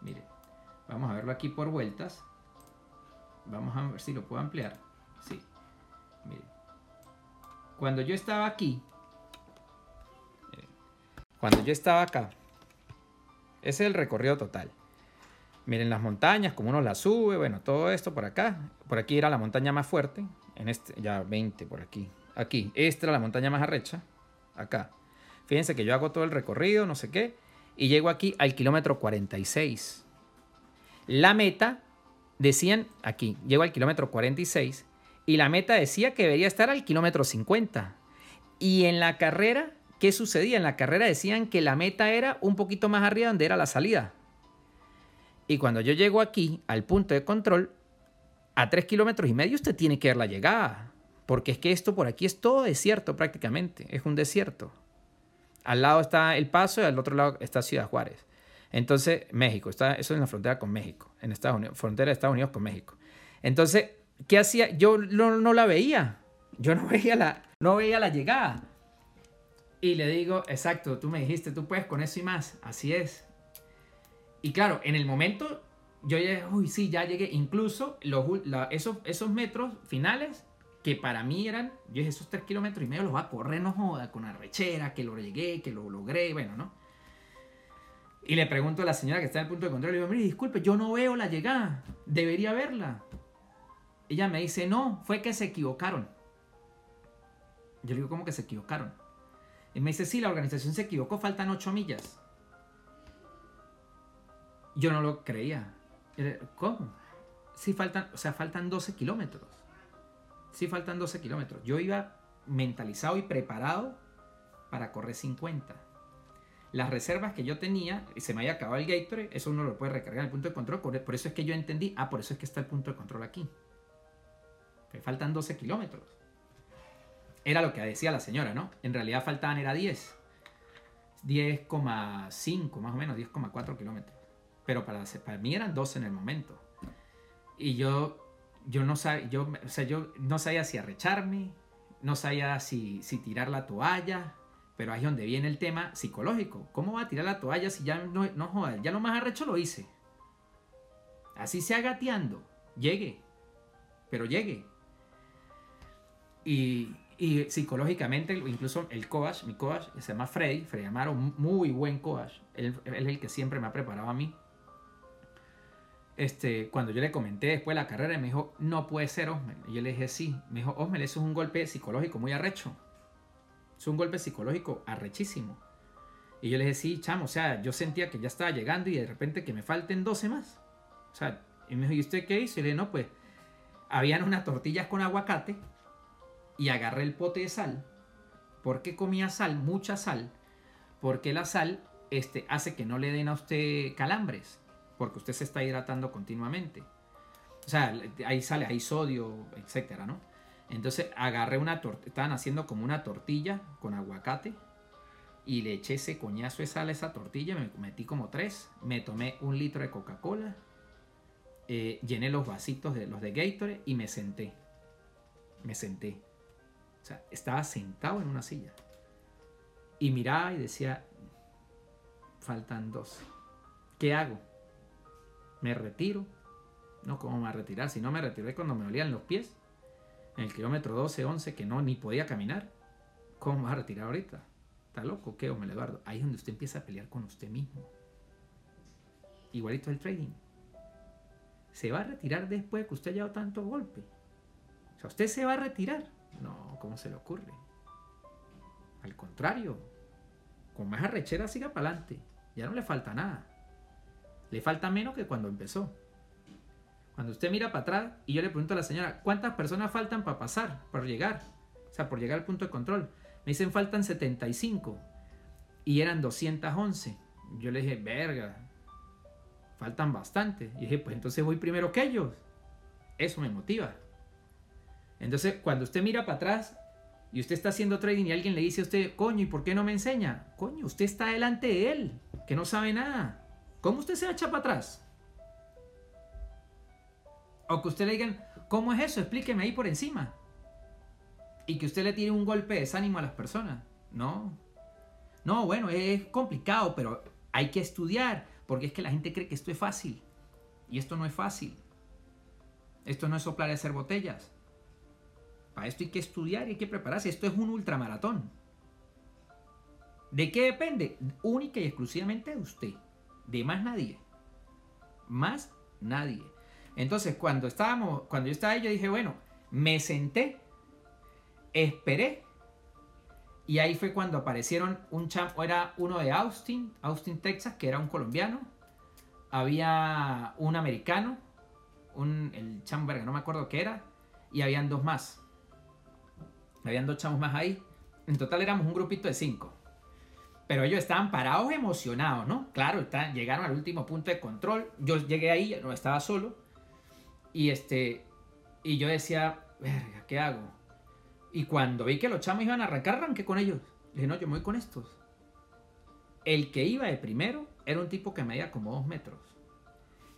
Miren, vamos a verlo aquí por vueltas. Vamos a ver si lo puedo ampliar. Sí, miren. Cuando yo estaba aquí, cuando yo estaba acá, ese es el recorrido total. Miren las montañas, como uno las sube, bueno, todo esto por acá. Por aquí era la montaña más fuerte. En este, ya 20 por aquí. Aquí, esta era la montaña más arrecha. Acá. Fíjense que yo hago todo el recorrido, no sé qué. Y llego aquí al kilómetro 46. La meta, decían aquí, llego al kilómetro 46. Y la meta decía que debería estar al kilómetro 50. Y en la carrera, ¿qué sucedía? En la carrera decían que la meta era un poquito más arriba donde era la salida. Y cuando yo llego aquí, al punto de control, a 3 kilómetros y medio usted tiene que ver la llegada. Porque es que esto por aquí es todo desierto prácticamente. Es un desierto. Al lado está El Paso y al otro lado está Ciudad Juárez. Entonces, México, está, eso es en la frontera con México, en Estados Unidos, frontera de Estados Unidos con México. Entonces, ¿qué hacía? Yo no, la veía. Yo no (laughs) veía la, no veía la llegada. Y le digo, exacto, tú me dijiste, tú puedes con eso y más. Así es. Y claro, en el momento yo llegué, uy, sí, ya llegué. Incluso esos, esos metros finales, que para mí eran, yo dije, esos tres kilómetros y medio los va a correr, no joda, con arrechera, que lo llegué, que lo logré, bueno, ¿no? Y le pregunto a la señora que está en el punto de control, le digo, mire, disculpe, yo no veo la llegada, debería verla. Ella me dice, no, fue que se equivocaron. Yo le digo, ¿cómo que se equivocaron? Y me dice, sí, la organización se equivocó, faltan ocho millas. Yo no lo creía. ¿Cómo? Sí faltan, o sea, faltan 12 kilómetros. Sí faltan 12 kilómetros. Yo iba mentalizado y preparado para correr 50. Las reservas que yo tenía, se me había acabado el Gatorade, eso uno lo puede recargar en el punto de control. Por eso es que yo entendí, ah, por eso es que está el punto de control aquí. Faltan 12 kilómetros. Era lo que decía la señora, ¿no? En realidad faltaban, era 10. 10,5 más o menos, 10,4 kilómetros pero para, para mí eran 12 en el momento. Y yo, yo, no, sabía, yo, o sea, yo no sabía si arrecharme, no sabía si, si tirar la toalla, pero ahí es donde viene el tema psicológico. ¿Cómo va a tirar la toalla si ya no, no joda, ya lo más arrecho lo hice? Así sea gateando, llegue, pero llegue. Y, y psicológicamente, incluso el coach, mi coach, se llama Freddy, Freddy Amaro, muy buen coach. Él, él, es el que siempre me ha preparado a mí este, cuando yo le comenté después de la carrera, me dijo, no puede ser Osmel. Y yo le dije, sí. Me dijo, Osmel, eso es un golpe psicológico muy arrecho. Es un golpe psicológico arrechísimo. Y yo le dije, sí, chamo, o sea, yo sentía que ya estaba llegando y de repente que me falten 12 más. O sea, y me dijo, ¿y usted qué hizo? Y le dije, no, pues, habían unas tortillas con aguacate y agarré el pote de sal. ¿Por qué comía sal? Mucha sal. Porque la sal este, hace que no le den a usted calambres porque usted se está hidratando continuamente. O sea, ahí sale, hay sodio, etcétera, ¿no? Entonces agarré una tortilla, estaban haciendo como una tortilla con aguacate y le eché ese coñazo de sal a esa tortilla, me metí como tres, me tomé un litro de Coca-Cola, eh, llené los vasitos de los de Gatorade y me senté. Me senté. O sea, estaba sentado en una silla. Y miraba y decía, faltan dos. ¿Qué hago? Me retiro. No, ¿cómo me a retirar? Si no me retiré cuando me dolían los pies. En el kilómetro 12, 11, que no ni podía caminar. ¿Cómo me a retirar ahorita? ¿Está loco? ¿Qué, Hombre Eduardo? Ahí es donde usted empieza a pelear con usted mismo. Igualito el trading. ¿Se va a retirar después de que usted haya dado tanto golpe? O sea, ¿usted se va a retirar? No, ¿cómo se le ocurre? Al contrario, con más arrechera siga para adelante. Ya no le falta nada. Le falta menos que cuando empezó. Cuando usted mira para atrás y yo le pregunto a la señora, ¿cuántas personas faltan para pasar, para llegar? O sea, por llegar al punto de control. Me dicen faltan 75 y eran 211. Yo le dije, verga, faltan bastante. Y dije, pues entonces voy primero que ellos. Eso me motiva. Entonces, cuando usted mira para atrás y usted está haciendo trading y alguien le dice a usted, coño, ¿y por qué no me enseña? Coño, usted está delante de él, que no sabe nada. ¿Cómo usted se echa para atrás? O que usted le digan, ¿cómo es eso? Explíqueme ahí por encima. Y que usted le tire un golpe de desánimo a las personas. No. No, bueno, es complicado, pero hay que estudiar. Porque es que la gente cree que esto es fácil. Y esto no es fácil. Esto no es soplar y hacer botellas. Para esto hay que estudiar y hay que prepararse. Esto es un ultramaratón. ¿De qué depende? Única y exclusivamente de usted. De más nadie. Más nadie. Entonces, cuando estábamos, cuando yo estaba ahí, yo dije, bueno, me senté, esperé, y ahí fue cuando aparecieron un champ, era uno de Austin, Austin, Texas, que era un colombiano, había un americano, un, el chamberga, no me acuerdo qué era, y habían dos más. Habían dos chamos más ahí. En total éramos un grupito de cinco. Pero ellos estaban parados emocionados, ¿no? Claro, llegaron al último punto de control. Yo llegué ahí, no estaba solo. Y este. Y yo decía, verga, ¿qué hago? Y cuando vi que los chamos iban a arrancar, arranqué con ellos. dije, no, yo me voy con estos. El que iba de primero era un tipo que medía como dos metros.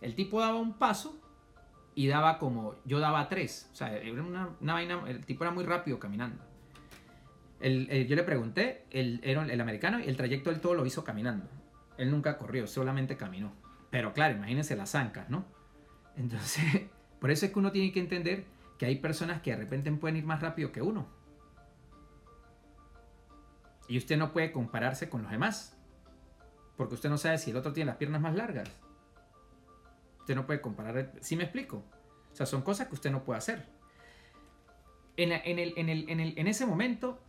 El tipo daba un paso y daba como. Yo daba tres. O sea, era una, vaina. El tipo era muy rápido caminando. Yo le pregunté, el, era el americano, el trayecto del todo lo hizo caminando. Él nunca corrió, solamente caminó. Pero claro, imagínense las zancas, ¿no? Entonces, (laughs) por eso es que uno tiene que entender que hay personas que de repente pueden ir más rápido que uno. Y usted no puede compararse con los demás. Porque usted no sabe si el otro tiene las piernas más largas. Usted no puede comparar. ¿Sí me explico? O sea, son cosas que usted no puede hacer. En, en ese momento,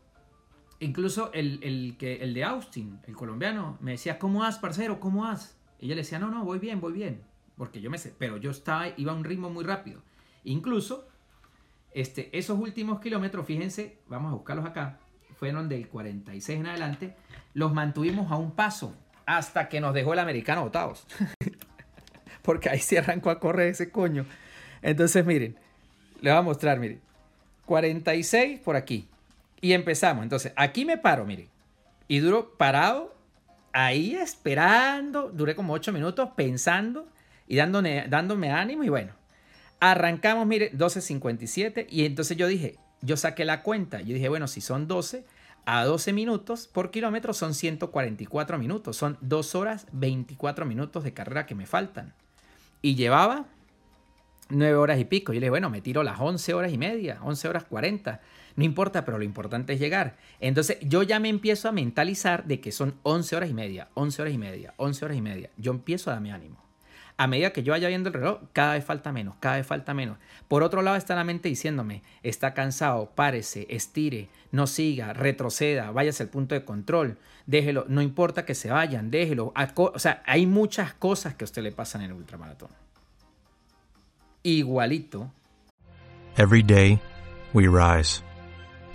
incluso el, que, el de Austin, el colombiano, me decía, ¿cómo vas, parcero? ¿Cómo vas? Yo le decía, no, no, voy bien, voy bien porque yo me sé, pero yo estaba, iba a un ritmo muy rápido. Incluso, este, esos últimos kilómetros, fíjense, vamos a buscarlos acá, fueron del 46 en adelante, los mantuvimos a un paso hasta que nos dejó el americano botados. (laughs) porque ahí se arrancó a correr ese coño. Entonces, miren, le voy a mostrar, miren. 46 por aquí. Y empezamos. Entonces, aquí me paro, miren. Y duro parado, ahí esperando. Duré como 8 minutos pensando y dándome, dándome ánimo y bueno, arrancamos, mire, 12.57 y entonces yo dije, yo saqué la cuenta, yo dije, bueno, si son 12 a 12 minutos por kilómetro son 144 minutos, son 2 horas 24 minutos de carrera que me faltan. Y llevaba 9 horas y pico. Yo le dije, bueno, me tiro las 11 horas y media, 11 horas 40. No importa, pero lo importante es llegar. Entonces yo ya me empiezo a mentalizar de que son 11 horas y media, 11 horas y media, 11 horas y media. Yo empiezo a darme ánimo a medida que yo vaya viendo el reloj, cada vez falta menos, cada vez falta menos. Por otro lado está la mente diciéndome, está cansado, párese, estire, no siga, retroceda, váyase al punto de control, déjelo, no importa que se vayan, déjelo. O sea, hay muchas cosas que a usted le pasan en el ultramaratón. Igualito. Every day, we rise,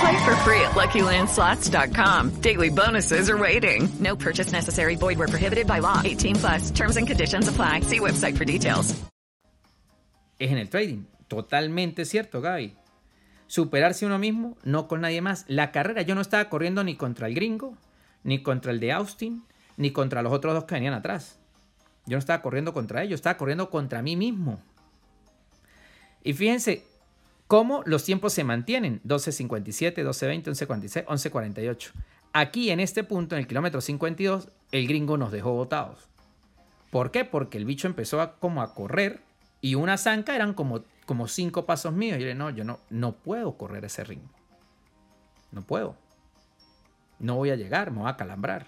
Play for free at LuckyLandSlots.com. Daily bonuses are waiting. No purchase necessary. Void where prohibited by law. 18 plus. Terms and conditions apply. See website for details. Es en el trading. Totalmente cierto, Gaby. superarse uno mismo, no con nadie más. La carrera, yo no estaba corriendo ni contra el gringo, ni contra el de Austin, ni contra los otros dos que venían atrás. Yo no estaba corriendo contra ellos, estaba corriendo contra mí mismo. Y fíjense cómo los tiempos se mantienen. 12.57, 12.20, 11.46, 11.48. Aquí en este punto, en el kilómetro 52, el gringo nos dejó botados. ¿Por qué? Porque el bicho empezó a, como a correr y una zanca eran como, cinco pasos míos. Y yo le dije, no, yo no, no puedo correr ese ritmo. No puedo. No voy a llegar, me voy a calambrar.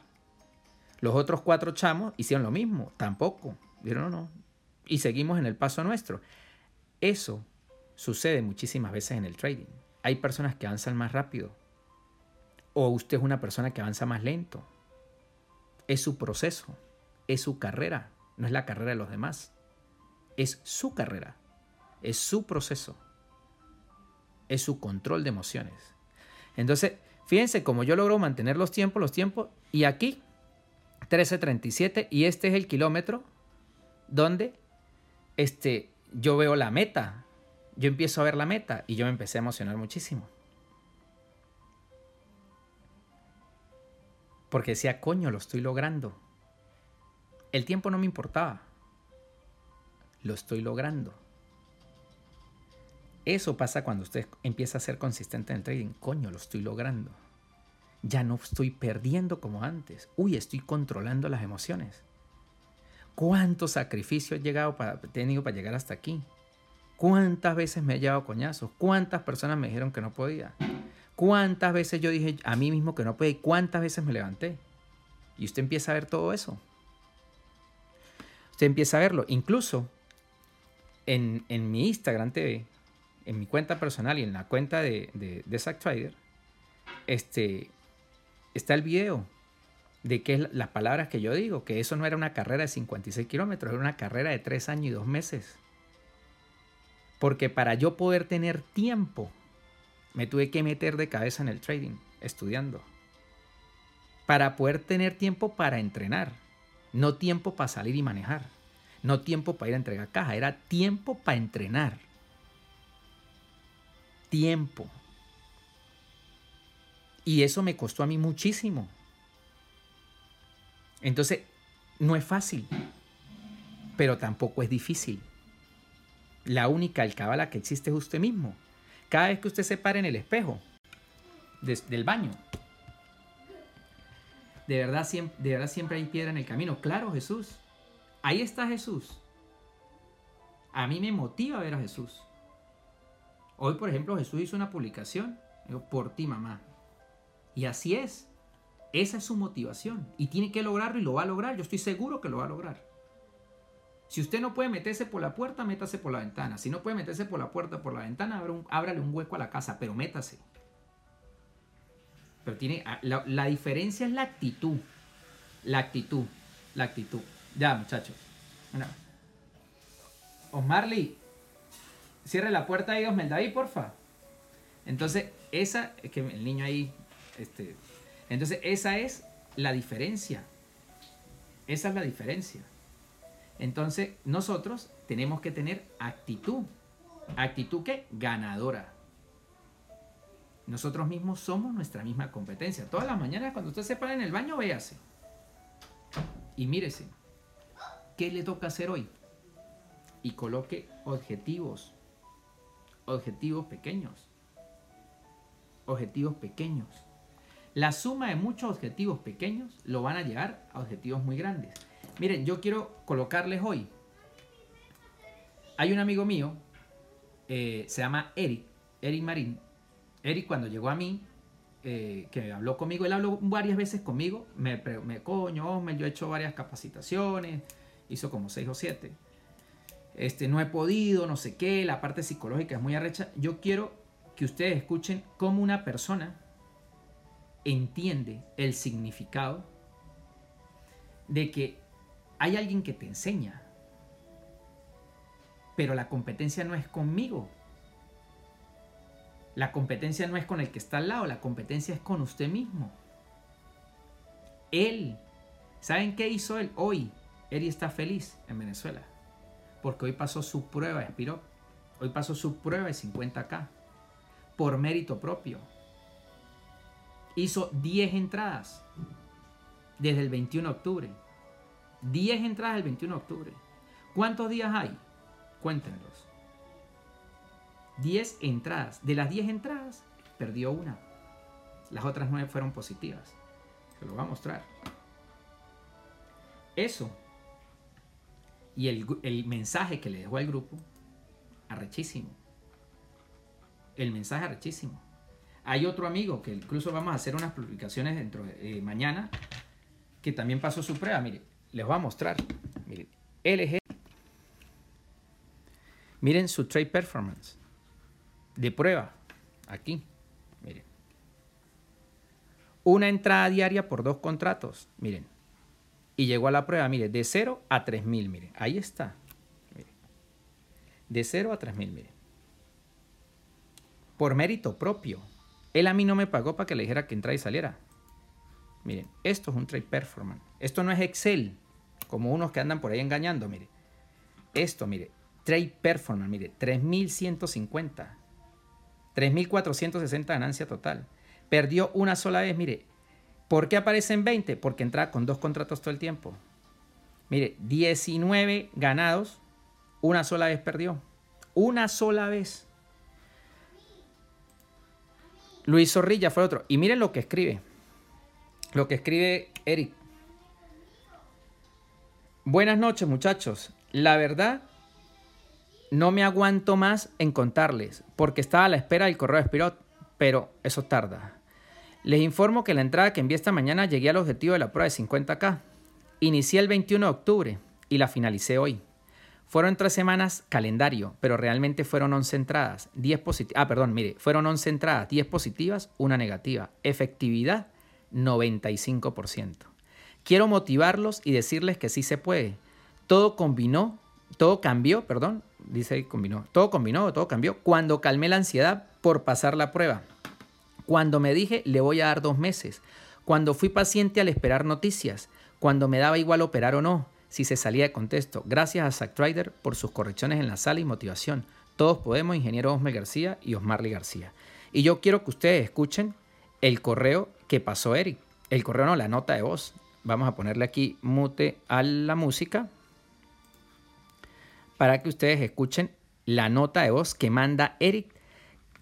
Los otros cuatro chamos hicieron lo mismo, tampoco. Dijeron, no, no. Y seguimos en el paso nuestro. Eso sucede muchísimas veces en el trading. Hay personas que avanzan más rápido. O usted es una persona que avanza más lento. Es su proceso, es su carrera, no es la carrera de los demás. Es su carrera, es su proceso, es su control de emociones. Entonces, fíjense cómo yo logro mantener los tiempos, los tiempos, y aquí 13.37 y este es el kilómetro donde este, yo veo la meta. Yo empiezo a ver la meta y yo me empecé a emocionar muchísimo. Porque decía, coño, lo estoy logrando. El tiempo no me importaba. Lo estoy logrando. Eso pasa cuando usted empieza a ser consistente en el trading. Coño, lo estoy logrando. Ya no estoy perdiendo como antes. Uy, estoy controlando las emociones. ¿Cuántos sacrificios he, llegado para, he tenido para llegar hasta aquí? ¿Cuántas veces me he llevado coñazos? ¿Cuántas personas me dijeron que no podía? ¿Cuántas veces yo dije a mí mismo que no podía? ¿Y cuántas veces me levanté? Y usted empieza a ver todo eso. Usted empieza a verlo. Incluso en, mi Instagram TV, en mi cuenta personal y en la cuenta de, de, de Zack Trader, este, está el video de qué las palabras que yo digo, que eso no era una carrera de 56 kilómetros, era una carrera de 3 años y 2 meses. Porque para yo poder tener tiempo, me tuve que meter de cabeza en el trading, estudiando. Para poder tener tiempo para entrenar, no tiempo para salir y manejar, no tiempo para ir a entregar caja, era tiempo para entrenar. Tiempo. Y eso me costó a mí muchísimo. Entonces, no es fácil, pero tampoco es difícil. La única alcabala que existe es usted mismo. Cada vez que usted se para en el espejo del baño, de verdad, siempre, de verdad siempre hay piedra en el camino. Claro, Jesús. Ahí está Jesús. A mí me motiva ver a Jesús. Hoy, por ejemplo, Jesús hizo una publicación. Digo, por ti, mamá. Y así es. Esa es su motivación. Y tiene que lograrlo y lo va a lograr. Yo estoy seguro que lo va a lograr. Si usted no puede meterse por la puerta, métase por la ventana. Si no puede meterse por la puerta, por la ventana, ábrale un hueco a la casa, pero métase. Pero tiene. Ah, la, diferencia es la actitud. La actitud. La actitud. Ya, muchachos. Osmarly, cierre la puerta ahí, Osmel David, porfa. Entonces, esa, es que el niño ahí este, entonces, esa es la diferencia. Esa es la diferencia. Entonces, nosotros tenemos que tener actitud. Actitud que ganadora. Nosotros mismos somos nuestra misma competencia. Todas las mañanas cuando usted se para en el baño, véase. Y mírese. ¿Qué le toca hacer hoy? Y coloque objetivos. Objetivos pequeños. Objetivos pequeños. La suma de muchos objetivos pequeños lo van a llevar a objetivos muy grandes. Miren, yo quiero colocarles hoy. Hay un amigo mío, eh, se llama Eric, Eric Marín. Eric cuando llegó a mí, eh, que habló conmigo, él habló varias veces conmigo, me, me coño, yo he hecho varias capacitaciones, hizo como seis o siete. Este, no he podido, no sé qué, la parte psicológica es muy arrecha. Yo quiero que ustedes escuchen cómo una persona entiende el significado de que hay alguien que te enseña, pero la competencia no es conmigo. La competencia no es con el que está al lado, la competencia es con usted mismo. Él, ¿saben qué hizo él hoy? Él está feliz en Venezuela, porque hoy pasó su prueba de Spiro, hoy pasó su prueba de 50K, por mérito propio hizo 10 entradas. desde el 21 de octubre. 10 entradas el 21 de octubre. ¿Cuántos días hay? Cuéntenlos. 10 entradas. De las 10 entradas, perdió una. Las otras 9 fueron positivas. Se lo voy a mostrar. Eso. Y el, el mensaje que le dejó al grupo, arrechísimo. El mensaje arrechísimo. Hay otro amigo que incluso vamos a hacer unas publicaciones dentro de eh, mañana que también pasó su prueba. Mire, les voy a mostrar. Miren, LG. Miren su trade performance de prueba. Aquí. Miren. Una entrada diaria por dos contratos. Miren. Y llegó a la prueba, mire, de 0 a 3000. Miren, ahí está. Miren. De 0 a 3000, miren. Por mérito propio. Él a mí no me pagó para que le dijera que entrara y saliera. Miren, esto es un trade performance. Esto no es Excel, como unos que andan por ahí engañando, mire. Esto, mire, trade performance, mire, 3150. 3.460 ganancia total. Perdió una sola vez, mire. ¿Por qué aparece en 20? Porque entra con dos contratos todo el tiempo. Mire, 19 ganados, una sola vez perdió. Una sola vez. Luis Zorrilla fue otro. Y miren lo que escribe. Lo que escribe Eric. Buenas noches, muchachos. La verdad, no me aguanto más en contarles, porque estaba a la espera del correo de Spirot, pero eso tarda. Les informo que la entrada que envié esta mañana llegué al objetivo de la prueba de 50K. Inicié el 21 de octubre y la finalicé hoy. Fueron tres semanas calendario, pero realmente fueron 11 entradas, 10 positivas. Ah, perdón, mire, fueron 11 entradas, 10 positivas, una negativa. Efectividad, 95%. Quiero motivarlos y decirles que sí se puede. Todo combinó, todo cambió, perdón, dice combinó. Todo combinó, todo cambió cuando calmé la ansiedad por pasar la prueba. Cuando me dije, le voy a dar dos meses. Cuando fui paciente al esperar noticias. Cuando me daba igual operar o no, si se salía de contexto. Gracias a Zack Trader por sus correcciones en la sala y motivación. Todos podemos, ingeniero Osmer García y Osmarly García. Y yo quiero que ustedes escuchen el correo que pasó Eric. El correo no, la nota de voz. Vamos a ponerle aquí mute a la música para que ustedes escuchen la nota de voz que manda Eric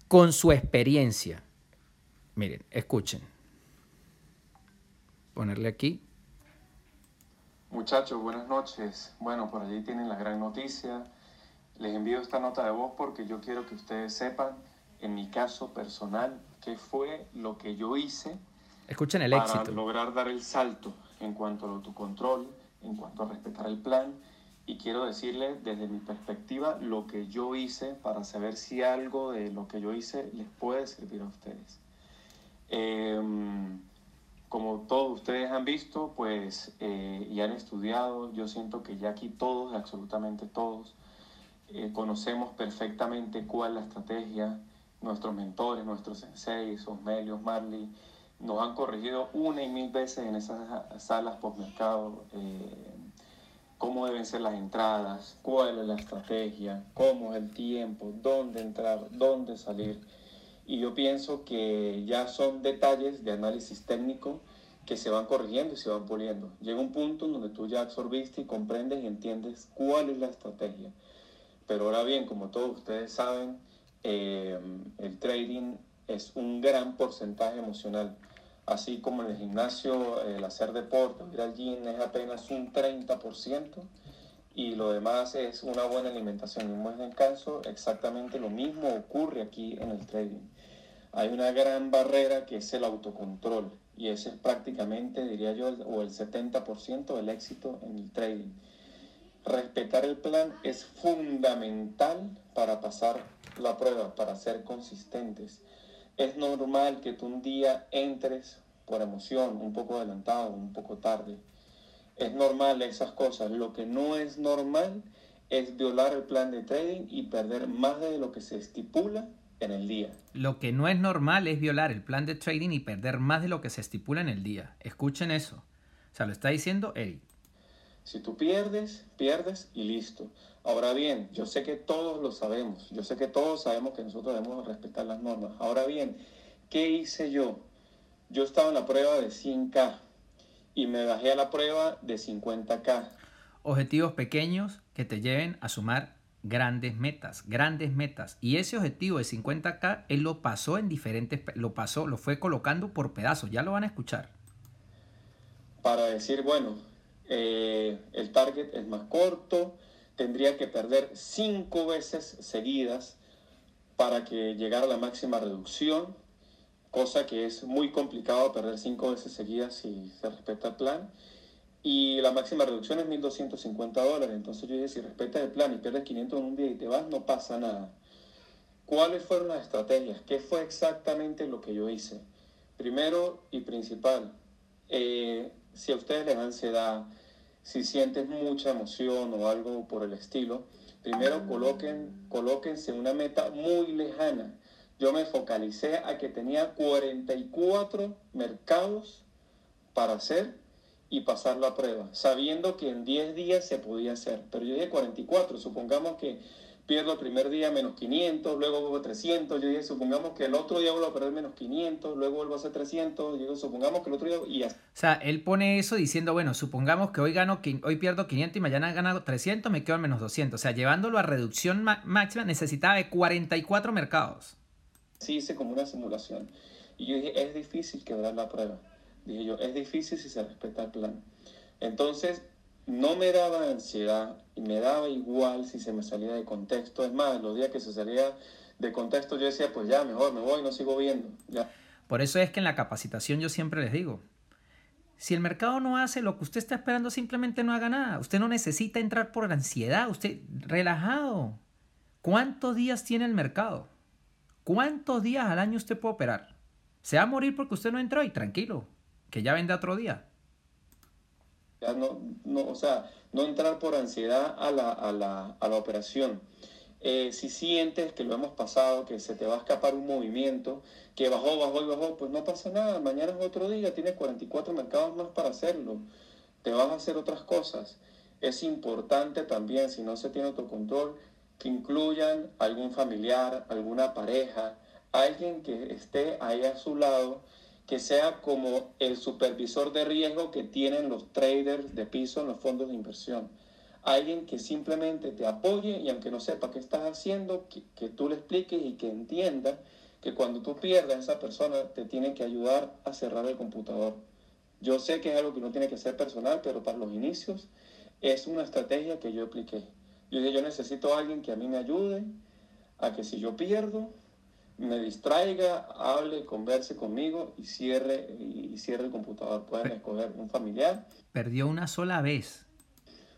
con su experiencia. Miren, escuchen. Ponerle aquí. Muchachos, buenas noches. Bueno, por allí tienen la gran noticia. Les envío esta nota de voz porque yo quiero que ustedes sepan, en mi caso personal, qué fue lo que yo hice Escuchen el para éxito. lograr dar el salto en cuanto al autocontrol, en cuanto a respetar el plan. Y quiero decirles desde mi perspectiva lo que yo hice para saber si algo de lo que yo hice les puede servir a ustedes. Em, como todos ustedes han visto, pues, eh, y han estudiado, yo siento que ya aquí todos, absolutamente todos, eh, conocemos perfectamente cuál es la estrategia. Nuestros mentores, nuestros senseis, Osmelio, Marley, nos han corregido una y mil veces en esas salas postmercado eh, cómo deben ser las entradas, cuál es la estrategia, cómo es el tiempo, dónde entrar, dónde salir. Y yo pienso que ya son detalles de análisis técnico que se van corrigiendo y se van puliendo. Llega un punto en donde tú ya absorbiste y comprendes y entiendes cuál es la estrategia. Pero ahora bien, como todos ustedes saben, eh, el trading es un gran porcentaje emocional. Así como en el gimnasio, el hacer deporte, ir al gym es apenas un 30% y lo demás es una buena alimentación y un buen descanso, exactamente lo mismo ocurre aquí en el trading. Hay una gran barrera que es el autocontrol y ese es prácticamente, diría yo, o el 70% del éxito en el trading. Respetar el plan es fundamental para pasar la prueba, para ser consistentes. Es normal que tú un día entres por emoción, un poco adelantado, un poco tarde. Es normal esas cosas. Lo que no es normal es violar el plan de trading y perder más de lo que se estipula en el día. Lo que no es normal es violar el plan de trading y perder más de lo que se estipula en el día. Escuchen eso. O sea, lo está diciendo Eric. Si tú pierdes, pierdes y listo. Ahora bien, yo sé que todos lo sabemos. Yo sé que todos sabemos que nosotros debemos respetar las normas. Ahora bien, ¿qué hice yo? Yo estaba en la prueba de 100K y me bajé a la prueba de 50k. Objetivos pequeños que te lleven a sumar grandes metas, grandes metas. Y ese objetivo de 50k, él lo pasó en diferentes, lo pasó, lo fue colocando por pedazos, ya lo van a escuchar. Para decir, bueno, eh, el target es más corto, tendría que perder cinco veces seguidas para que llegara a la máxima reducción, cosa que es muy complicado perder cinco veces seguidas si se respeta el plan. Y la máxima reducción es 1.250 dólares. Entonces yo dije, si respetas el plan y pierdes 500 en un día y te vas, no pasa nada. ¿Cuáles fueron las estrategias? ¿Qué fue exactamente lo que yo hice? Primero y principal, eh, si a ustedes les da ansiedad, si sientes mucha emoción o algo por el estilo, primero coloquen, colóquense una meta muy lejana. Yo me focalicé a que tenía 44 mercados para hacer y pasar la prueba, sabiendo que en 10 días se podía hacer. Pero yo dije 44, supongamos que pierdo el primer día menos 500, luego vuelvo a 300, yo dije, supongamos que el otro día vuelvo a perder menos 500, luego vuelvo a hacer 300, digo, supongamos que el otro día y O sea, él pone eso diciendo, bueno, supongamos que hoy gano hoy pierdo 500 y mañana he ganado 300, me quedo en menos 200. O sea, llevándolo a reducción máxima necesitaba de 44 mercados. Sí, hice como una simulación. Y yo dije, es difícil quebrar la prueba. Dije yo, es difícil si se respeta el plan. Entonces, no me daba ansiedad y me daba igual si se me salía de contexto. Es más, los días que se salía de contexto yo decía, pues ya, mejor me voy, no sigo viendo. Ya. Por eso es que en la capacitación yo siempre les digo, si el mercado no hace lo que usted está esperando, simplemente no haga nada. Usted no necesita entrar por ansiedad, usted relajado. ¿Cuántos días tiene el mercado? ¿Cuántos días al año usted puede operar? Se va a morir porque usted no entró y tranquilo, que ya vende otro día no, no, o sea, no entrar por ansiedad a la, a la, a la operación. Eh, si sientes que lo hemos pasado, que se te va a escapar un movimiento, que bajó, bajó y bajó, pues no pasa nada, mañana es otro día, tienes 44 mercados más para hacerlo, te vas a hacer otras cosas. Es importante también, si no se tiene autocontrol, que incluyan algún familiar, alguna pareja, alguien que esté ahí a su lado que sea como el supervisor de riesgo que tienen los traders de piso en los fondos de inversión. Alguien que simplemente te apoye y aunque no sepa qué estás haciendo, que, tú le expliques y que entienda que cuando tú pierdas esa persona te tiene que ayudar a cerrar el computador. Yo sé que es algo que no tiene que ser personal, pero para los inicios es una estrategia que yo apliqué. Yo dije, yo necesito a alguien que a mí me ayude a que si yo pierdo, me distraiga, hable, converse conmigo y cierre, y cierre el computador. Pueden escoger un familiar. Perdió una sola vez.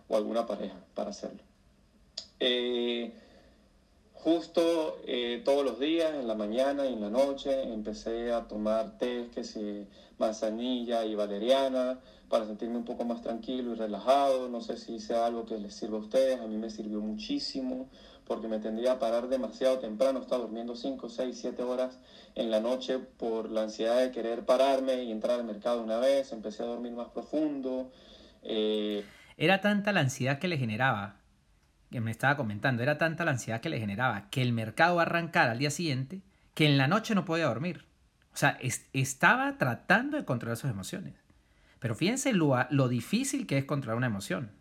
O alguna pareja para hacerlo. Eh, justo eh, todos los días, en la mañana y en la noche, empecé a tomar té, que si manzanilla y valeriana, para sentirme un poco más tranquilo y relajado. No sé si sea algo que les sirva a ustedes, a mí me sirvió muchísimo porque me tendría a parar demasiado temprano, estaba durmiendo 5, 6, 7 horas en la noche por la ansiedad de querer pararme y entrar al mercado una vez, empecé a dormir más profundo. Eh, era tanta la ansiedad que le generaba, que me estaba comentando, era tanta la ansiedad que le generaba, que el mercado arrancara al día siguiente, que en la noche no podía dormir. O sea, estaba tratando de controlar sus emociones. Pero fíjense lo, lo difícil que es controlar una emoción.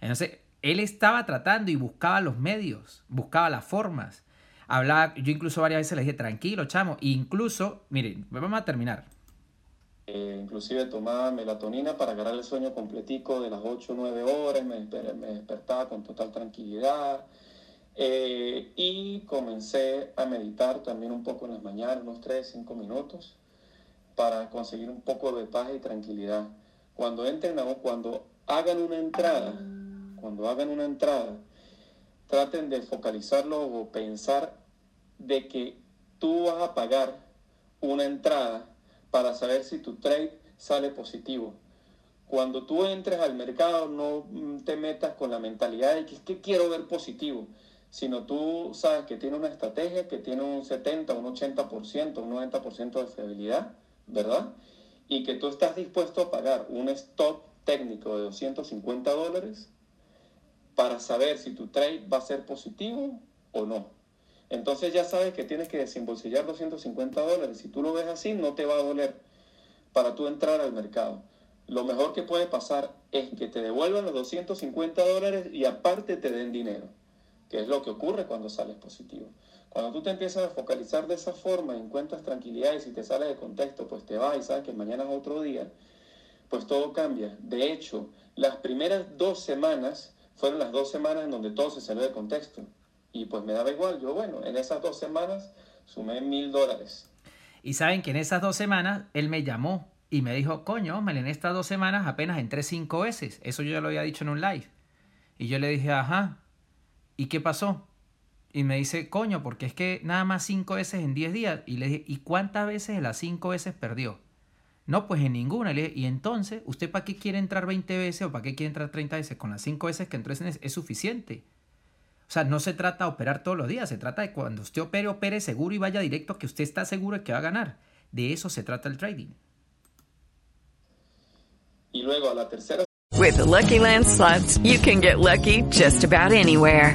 Entonces, él estaba tratando y buscaba los medios, buscaba las formas. Hablaba, yo incluso varias veces le dije, tranquilo, chamo. E incluso, miren, vamos a terminar. Eh, inclusive tomaba melatonina para agarrar el sueño completico de las 8 o 9 horas, me, despertaba con total tranquilidad. Eh, y comencé a meditar también un poco en las mañanas, unos 3, 5 minutos, para conseguir un poco de paz y tranquilidad. Cuando entren, cuando hagan una entrada, cuando hagan una entrada, traten de focalizarlo o pensar de que tú vas a pagar una entrada para saber si tu trade sale positivo. Cuando tú entres al mercado, no te metas con la mentalidad de que que quiero ver positivo, sino tú sabes que tiene una estrategia que tiene un 70, un 80%, un 90% de fiabilidad, ¿verdad? Y que tú estás dispuesto a pagar un stop técnico de 250 dólares para saber si tu trade va a ser positivo o no. Entonces ya sabes que tienes que desembolsillar 250 dólares. Si tú lo ves así, no te va a doler para tú entrar al mercado. lo mejor que puede pasar es que te devuelvan los 250 dólares y aparte te den dinero, que es lo que ocurre cuando sales positivo. Cuando tú te empiezas a focalizar de esa forma, encuentras tranquilidad y si te sales de contexto, pues te vas y sabes que mañana es otro día, pues todo cambia. De hecho, las primeras dos semanas fueron las dos semanas en donde todo se salió de contexto. Y pues me daba igual. Yo, bueno, en esas dos semanas sumé mil dólares. Y saben que en esas dos semanas él me llamó y me dijo, coño, en estas dos semanas apenas entré cinco veces. Eso yo ya lo había dicho en un live. Y yo le dije, ajá, ¿y qué pasó? Y me dice, coño, porque es que nada más cinco veces en diez días. Y le dije, ¿y cuántas veces en las cinco veces perdió? No, pues en ninguna. Y entonces, ¿usted para qué quiere entrar 20 veces o para qué quiere entrar 30 veces? Con las cinco veces que entró es, es suficiente. O sea, no se trata de operar todos los días, se trata de cuando usted opere, opere seguro y vaya directo que usted está seguro de que va a ganar. De eso se trata el trading. Y luego a la tercera. With the Lucky Land slots, you can get lucky just about anywhere.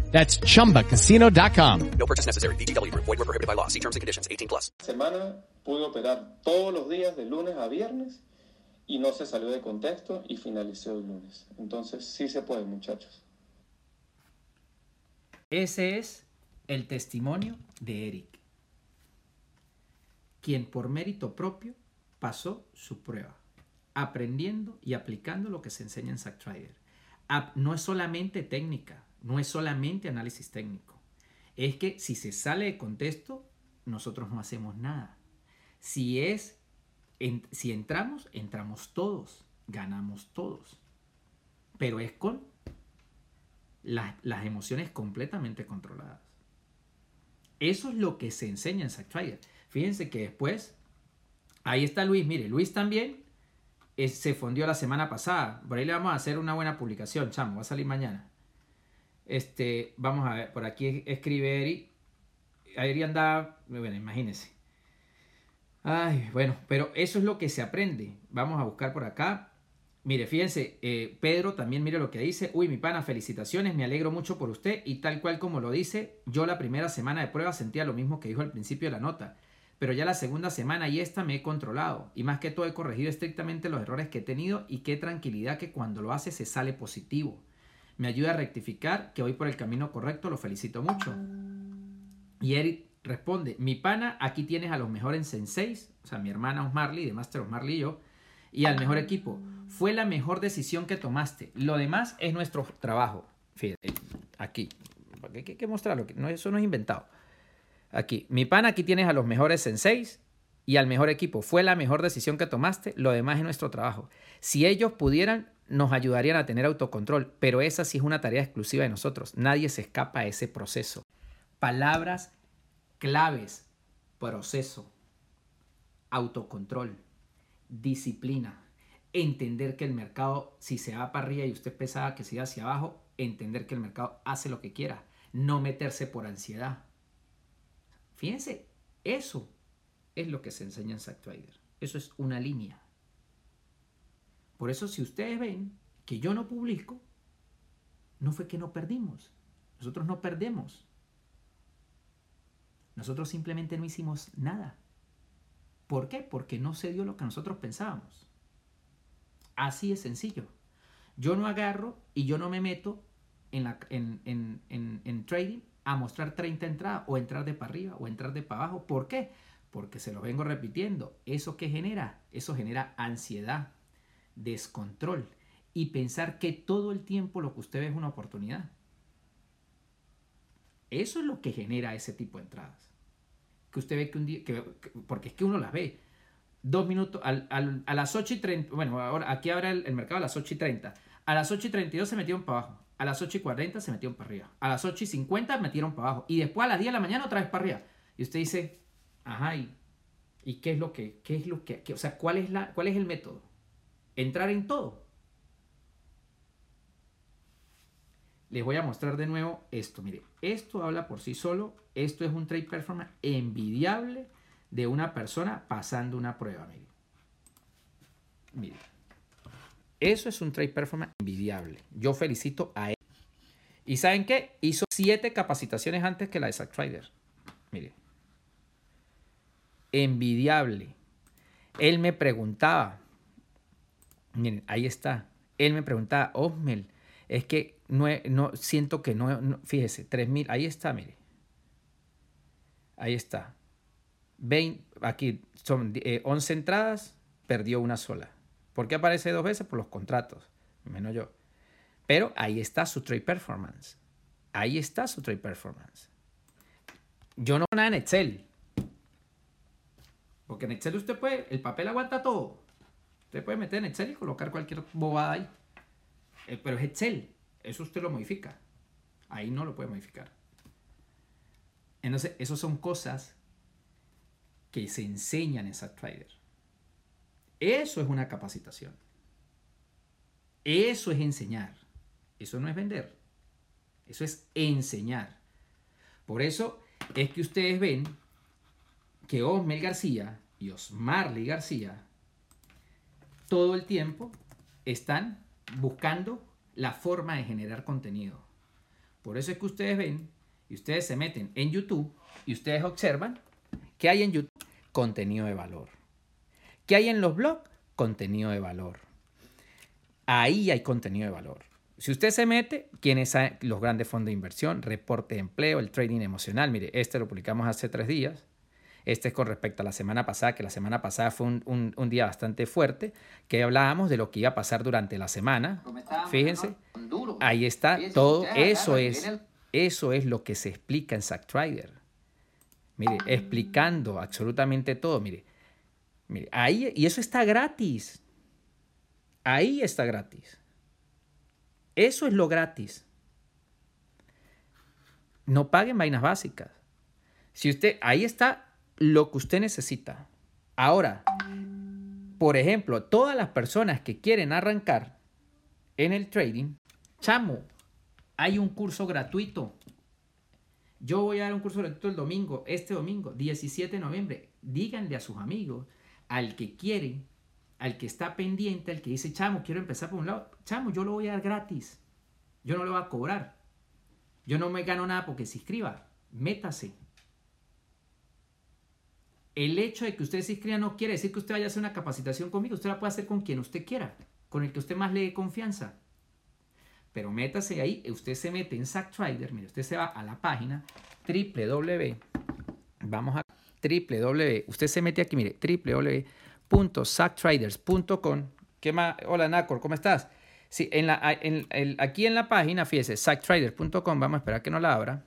That's ChumbaCasino.com. No purchase necessary. BGW. Void were prohibited by law. See terms and conditions. 18 plus. Semana pude operar todos los días de lunes a viernes y no se salió de contexto y finalizó el lunes. Entonces sí se puede, muchachos. Ese es el testimonio de Eric, quien por mérito propio pasó su prueba, aprendiendo y aplicando lo que se enseña en SackTrider. No es solamente técnica, no es solamente análisis técnico. Es que si se sale de contexto, nosotros no hacemos nada. Si es, si entramos, entramos todos, ganamos todos. Pero es con las emociones completamente controladas. Eso es lo que se enseña en SackTrider. Fíjense que después, ahí está Luis. Mire, Luis también se fundió la semana pasada. Por ahí le vamos a hacer una buena publicación, chamo. Va a salir mañana. Este, vamos a ver, por aquí escribe Eri. Eri anda, bueno, imagínense. Ay, bueno, pero eso es lo que se aprende. Vamos a buscar por acá. Mire, fíjense, eh, Pedro también mire lo que dice. Uy, mi pana, felicitaciones, me alegro mucho por usted. Y tal cual como lo dice, yo la primera semana de prueba sentía lo mismo que dijo al principio de la nota. Pero ya la segunda semana y esta me he controlado. Y más que todo he corregido estrictamente los errores que he tenido y qué tranquilidad que cuando lo hace se sale positivo me ayuda a rectificar que voy por el camino correcto, lo felicito mucho. Y Eric responde, mi pana, aquí tienes a los mejores senseis, o sea, mi hermana Osmarly, de Master Osmarly y yo, y al mejor equipo. Fue la mejor decisión que tomaste. Lo demás es nuestro trabajo. Fíjate, aquí. Hay que, mostrarlo, no, eso no es inventado. Aquí, mi pana, aquí tienes a los mejores senseis y al mejor equipo. Fue la mejor decisión que tomaste. Lo demás es nuestro trabajo. Si ellos pudieran, nos ayudarían a tener autocontrol, pero esa sí es una tarea exclusiva de nosotros. Nadie se escapa a ese proceso. Palabras claves, proceso, autocontrol, disciplina, entender que el mercado, si se va para arriba y usted pensaba que se iba hacia abajo, entender que el mercado hace lo que quiera, no meterse por ansiedad. Fíjense, eso es lo que se enseña en SackTrader. Eso es una línea. Por eso si ustedes ven que yo no publico, no fue que no perdimos. Nosotros no perdemos. Nosotros simplemente no hicimos nada. ¿Por qué? Porque no se dio lo que nosotros pensábamos. Así es sencillo. Yo no agarro y yo no me meto en, la, en, en, trading a mostrar 30 entradas o entrar de para arriba o entrar de para abajo. ¿Por qué? Porque se lo vengo repitiendo. ¿Eso qué genera? Eso genera ansiedad descontrol y pensar que todo el tiempo lo que usted ve es una oportunidad. Eso es lo que genera ese tipo de entradas. Que usted ve que un día, que- que- porque es que uno las ve. Dos minutos, al- al- a las 8 y 30, bueno, ahora aquí abre el, el mercado a las 8 y 30. A las 8 y 32 se metieron para abajo. A las 8 y 40 se metieron para arriba. A las 8 y 50 metieron para abajo. Y después a las 10 de la mañana otra vez para arriba. Y usted dice, ajá, ¿y, y qué es lo que, qué es lo que, qué- o sea, cuál es, la, cuál es el método? Entrar en todo. Les voy a mostrar de nuevo esto. Mire, esto habla por sí solo. Esto es un trade performance envidiable de una persona pasando una prueba. Mire. Mire. Eso es un trade performance envidiable. Yo felicito a él. ¿Y saben qué? Hizo siete capacitaciones antes que la de Zack Trader. Mire. Envidiable. Él me preguntaba. Miren, ahí está. Él me preguntaba, Osmel, es que no, no siento que no, no- fíjese, 3000, ahí está, mire. Ahí está. 20, aquí son eh, 11 entradas, perdió una sola. ¿Por qué aparece dos veces? Por los contratos, menos yo. Pero ahí está su trade performance. Ahí está su trade performance. Yo no nada en Excel. Porque en Excel usted puede, el papel aguanta todo. Usted puede meter en Excel y colocar cualquier bobada ahí. Eh, pero es Excel. Eso usted lo modifica. Ahí no lo puede modificar. Entonces, esas son cosas que se enseñan en SatTrader. Eso es una capacitación. Eso es enseñar. Eso no es vender. Eso es enseñar. Por eso es que ustedes ven que Osmel García y Osmarley García todo el tiempo están buscando la forma de generar contenido. Por eso es que ustedes ven y ustedes se meten en YouTube y ustedes observan que hay en YouTube contenido de valor. Que hay en los blogs contenido de valor. Ahí hay contenido de valor. Si usted se mete, ¿quiénes son los grandes fondos de inversión? Reporte de empleo, el trading emocional. Mire, este lo publicamos hace tres días. Este es con respecto a la semana pasada, que la semana pasada fue un, un- un día bastante fuerte, que hablábamos de lo que iba a pasar durante la semana. Fíjense, ahí está todo. Eso es, eso es lo que se explica en Sack Trader. Mire, explicando absolutamente todo. Mire, mire, ahí, y eso está gratis. Ahí está gratis. Eso es lo gratis. No paguen vainas básicas. Si usted, ahí está lo que usted necesita. Ahora, por ejemplo, todas las personas que quieren arrancar en el trading, chamo, hay un curso gratuito. Yo voy a dar un curso gratuito el domingo, este domingo, 17 de noviembre. Díganle a sus amigos, al que quiere, al que está pendiente, al que dice, chamo, quiero empezar por un lado, chamo, yo lo voy a dar gratis. Yo no lo voy a cobrar. Yo no me gano nada porque se inscriba. Métase. El hecho de que usted se inscriba no quiere decir que usted vaya a hacer una capacitación conmigo. Usted la puede hacer con quien usted quiera, con el que usted más le dé confianza. Pero métase ahí, usted se mete en Sack Trader, mire, usted se va a la página www. Vamos a www. Usted se mete aquí, mire, www.sacktraders.com. ¿Qué más? Hola Nacor, ¿cómo estás? Sí, en la, aquí en la página, fíjese, sacktraders.com, vamos a esperar que no la abra.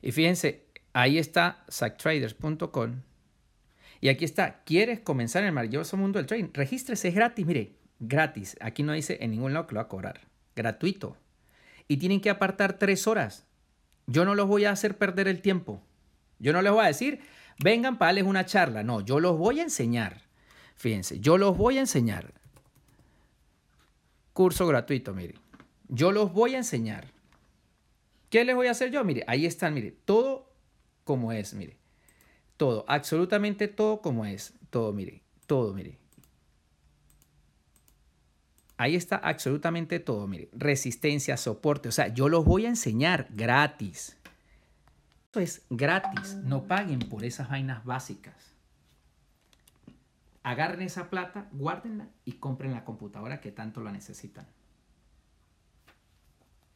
Y fíjense, ahí está sacktraders.com. Y aquí está, ¿quieres comenzar en el maravilloso mundo del trading? Regístrese, es gratis, mire, gratis. Aquí no dice en ningún lado que lo va a cobrar. Gratuito. Y tienen que apartar tres horas. Yo no los voy a hacer perder el tiempo. Yo no les voy a decir, vengan para darles una charla. No, yo los voy a enseñar. Fíjense, yo los voy a enseñar. Curso gratuito, mire. Yo los voy a enseñar. ¿Qué les voy a hacer yo? Mire, ahí están, mire, todo como es, mire. Todo, absolutamente todo como es. Todo, mire, todo, mire. Ahí está absolutamente todo, mire. Resistencia, soporte. O sea, yo los voy a enseñar gratis. Esto es gratis. No paguen por esas vainas básicas. Agarren esa plata, guárdenla y compren la computadora que tanto la necesitan.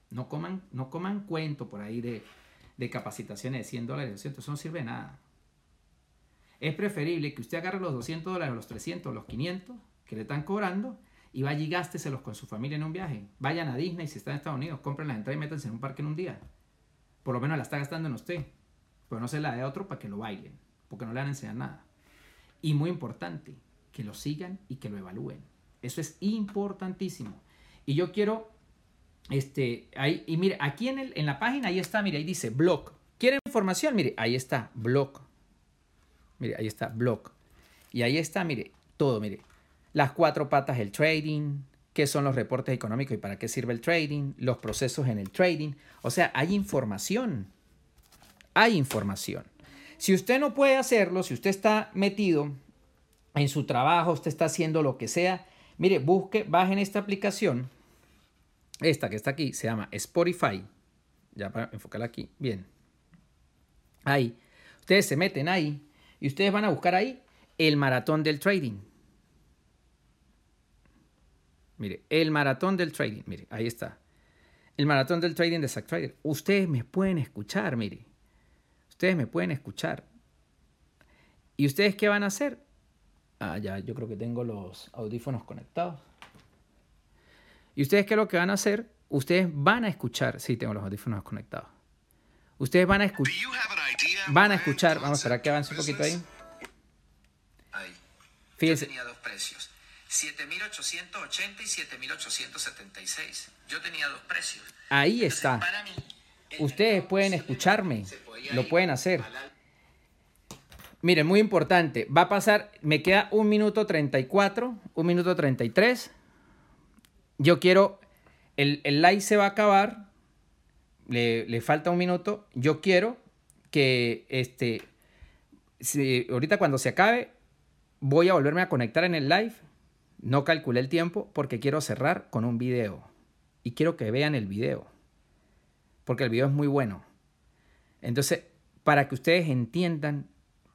No coman, no coman cuento por ahí de, de capacitaciones de 100 dólares, 200. Eso no sirve de nada. Es preferible que usted agarre los 200 dólares, los 300, los 500 que le están cobrando Y vaya y gásteselos con su familia en un viaje. Vayan a Disney si están en Estados Unidos, compren la entrada y métanse en un parque en un día. Por lo menos la está gastando en usted. Pero no se la dé a otro para que lo bailen, porque no le van a enseñar nada. Y muy importante, que lo sigan y que lo evalúen. Eso es importantísimo. Y yo quiero, este, ahí, y mire, aquí en, el, en la página, ahí está, mire, ahí dice blog. ¿Quiere información? Mire, ahí está, blog. Mire, ahí está, blog. Y ahí está, mire, todo, mire. Las cuatro patas del trading, qué son los reportes económicos y para qué sirve el trading, los procesos en el trading. O sea, hay información. Hay información. Si usted no puede hacerlo, si usted está metido en su trabajo, usted está haciendo lo que sea, mire, busque, bajen esta aplicación. Esta que está aquí se llama Spotify. Ya para enfocarla aquí. Bien. Ahí. Ustedes se meten ahí y ustedes van a buscar ahí el maratón del trading. Mire, el maratón del trading. Mire, ahí está. El maratón del trading de Zack Trader. Ustedes me pueden escuchar, mire. Ustedes me pueden escuchar. ¿Y ustedes qué van a hacer? Ah, ya, yo creo que tengo los audífonos conectados. ¿Y ustedes qué es lo que van a hacer? Ustedes van a escuchar. Sí, tengo los audífonos conectados. Ustedes van a escuchar. Van a escuchar. Vamos a esperar que avance un poquito ahí. Ahí. Fíjense. Yo tenía dos precios. 7.880 y 7.876. Yo tenía dos precios. Ahí está. Para mí, Ustedes pueden escucharme. Lo pueden hacer. Miren, muy importante. Va a pasar, me queda un minuto 34, un minuto 33. Yo quiero, el, el live se va a acabar. Le, le falta un minuto. Yo quiero que, este, ahorita cuando se acabe, voy a volverme a conectar en el live. No calculé el tiempo porque quiero cerrar con un video. Y quiero que vean el video. Porque el video es muy bueno. Entonces, para que ustedes entiendan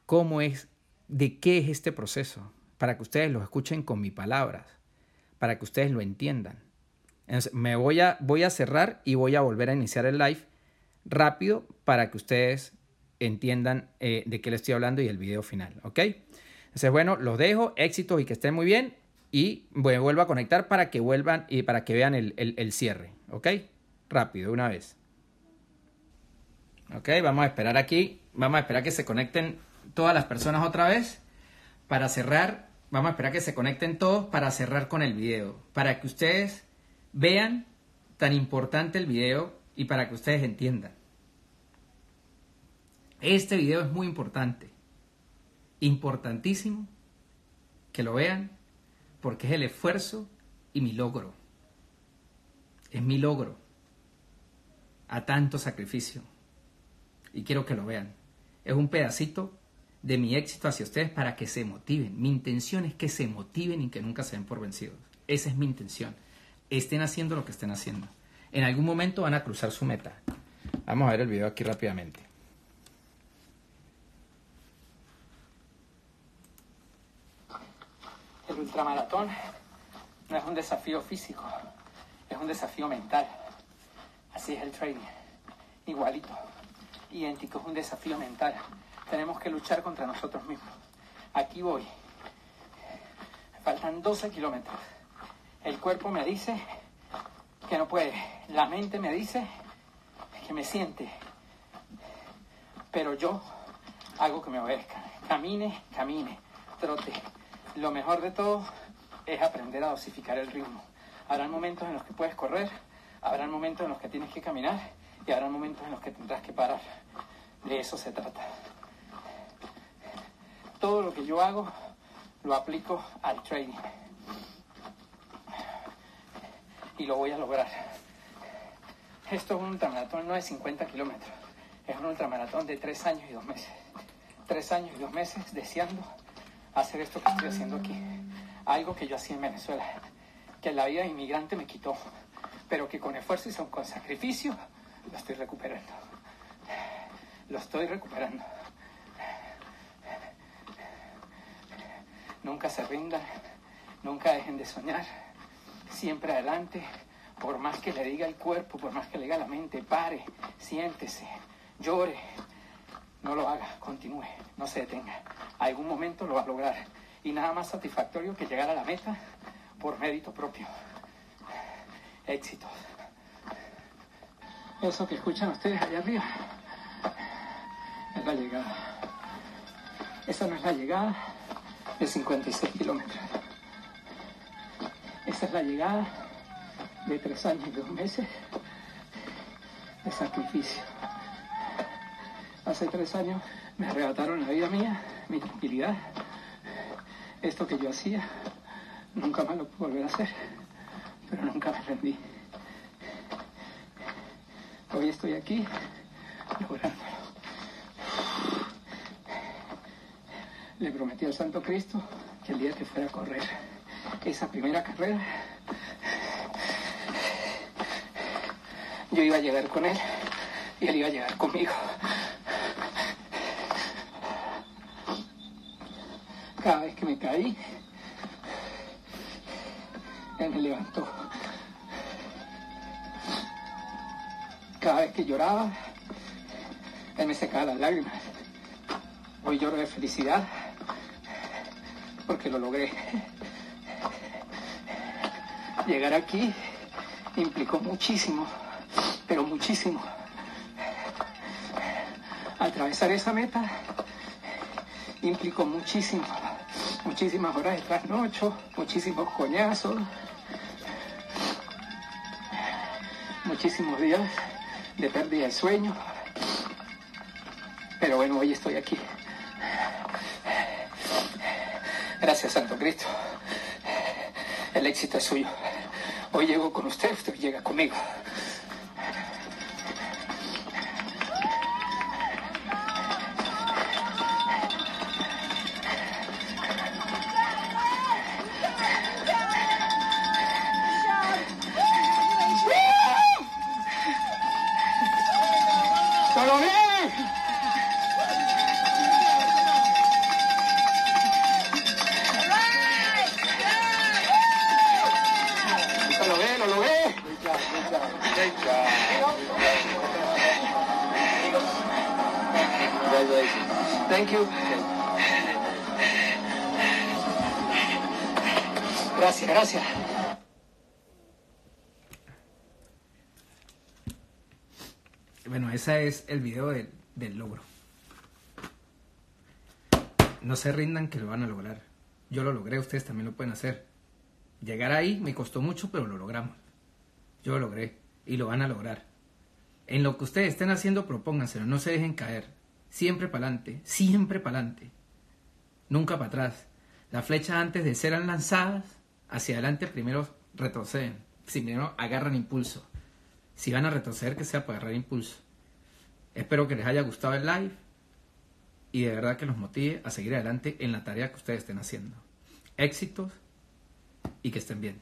cómo es, de qué es este proceso, para que ustedes lo escuchen con mis palabras, para que ustedes lo entiendan. Entonces, me voy a, voy a cerrar y voy a volver a iniciar el live rápido para que ustedes entiendan eh, de qué les estoy hablando y el video final, ¿ok? Entonces, bueno, los dejo, éxitos y que estén muy bien y bueno, vuelvo a conectar para que vuelvan y para que vean el, el, el cierre, ¿ok? Rápido, una vez. Ok, vamos a esperar aquí. Vamos a esperar que se conecten todas las personas otra vez. Para cerrar, vamos a esperar que se conecten todos para cerrar con el video. Para que ustedes vean tan importante el video y para que ustedes entiendan. Este video es muy importante. Importantísimo que lo vean porque es el esfuerzo y mi logro. Es mi logro a tanto sacrificio y quiero que lo vean. Es un pedacito de mi éxito hacia ustedes para que se motiven. Mi intención es que se motiven y que nunca se den por vencidos. Esa es mi intención. Estén haciendo lo que estén haciendo. En algún momento van a cruzar su meta. Vamos a ver el video aquí rápidamente. El ultramaratón no es un desafío físico, es un desafío mental. Así es el trading. Igualito idéntico, es un desafío mental. Tenemos que luchar contra nosotros mismos. Aquí voy. Faltan 12 kilómetros. El cuerpo me dice que no puede. La mente me dice que me siente. Pero yo hago que me obedezca. Camine, camine, trote. Lo mejor de todo es aprender a dosificar el ritmo. Habrán momentos en los que puedes correr, habrán momentos en los que tienes que caminar y habrá momentos en los que tendrás que parar. De eso se trata. Todo lo que yo hago lo aplico al trading. Y lo voy a lograr. Esto es un ultramaratón no de 50 kilómetros. Es un ultramaratón de tres años y dos meses. Tres años y dos meses deseando hacer esto que estoy haciendo aquí. Algo que yo hacía en Venezuela. Que la vida de inmigrante me quitó. Pero que con esfuerzo y con sacrificio lo estoy recuperando. Lo estoy recuperando. Nunca se rindan, nunca dejen de soñar. Siempre adelante, por más que le diga el cuerpo, por más que le diga la mente, pare, siéntese, llore. No lo haga, continúe, no se detenga. Algún momento lo va a lograr. Y nada más satisfactorio que llegar a la meta por mérito propio. Éxito. Eso que escuchan ustedes allá arriba es la llegada. Esa no es la llegada de 56 kilómetros. Esa es la llegada de tres años y dos meses de sacrificio. Hace tres años me arrebataron la vida mía, mi tranquilidad. Esto que yo hacía, nunca más lo puedo volver a hacer, pero nunca me rendí. Hoy estoy aquí lográndolo. Le prometí al Santo Cristo que el día que fuera a correr esa primera carrera, yo iba a llegar con él y él iba a llegar conmigo. Cada vez que me caí, él me levantó. Cada vez que lloraba, él me secaba las lágrimas. Hoy lloro de felicidad porque lo logré. Llegar aquí implicó muchísimo, pero muchísimo. Atravesar esa meta implicó muchísimo, muchísimas horas de trasnocho, muchísimos coñazos, muchísimos días de pérdida de sueño. Pero bueno, hoy estoy aquí. Gracias, Santo Cristo. El éxito es suyo. Hoy llego con usted, usted llega conmigo. Ese es el video del, del logro. No se rindan que lo van a lograr. Yo lo logré, ustedes también lo pueden hacer. Llegar ahí me costó mucho, pero lo logramos. Yo lo logré y lo van a lograr. En lo que ustedes estén haciendo, propónganselo, no se dejen caer. Siempre para adelante, siempre para adelante. Nunca para atrás. Las flechas antes de ser lanzadas hacia adelante, primero retroceden. Si primero agarran impulso. Si van a retroceder, que sea para agarrar impulso. Espero que les haya gustado el live y de verdad que los motive a seguir adelante en la tarea que ustedes estén haciendo. Éxitos y que estén bien.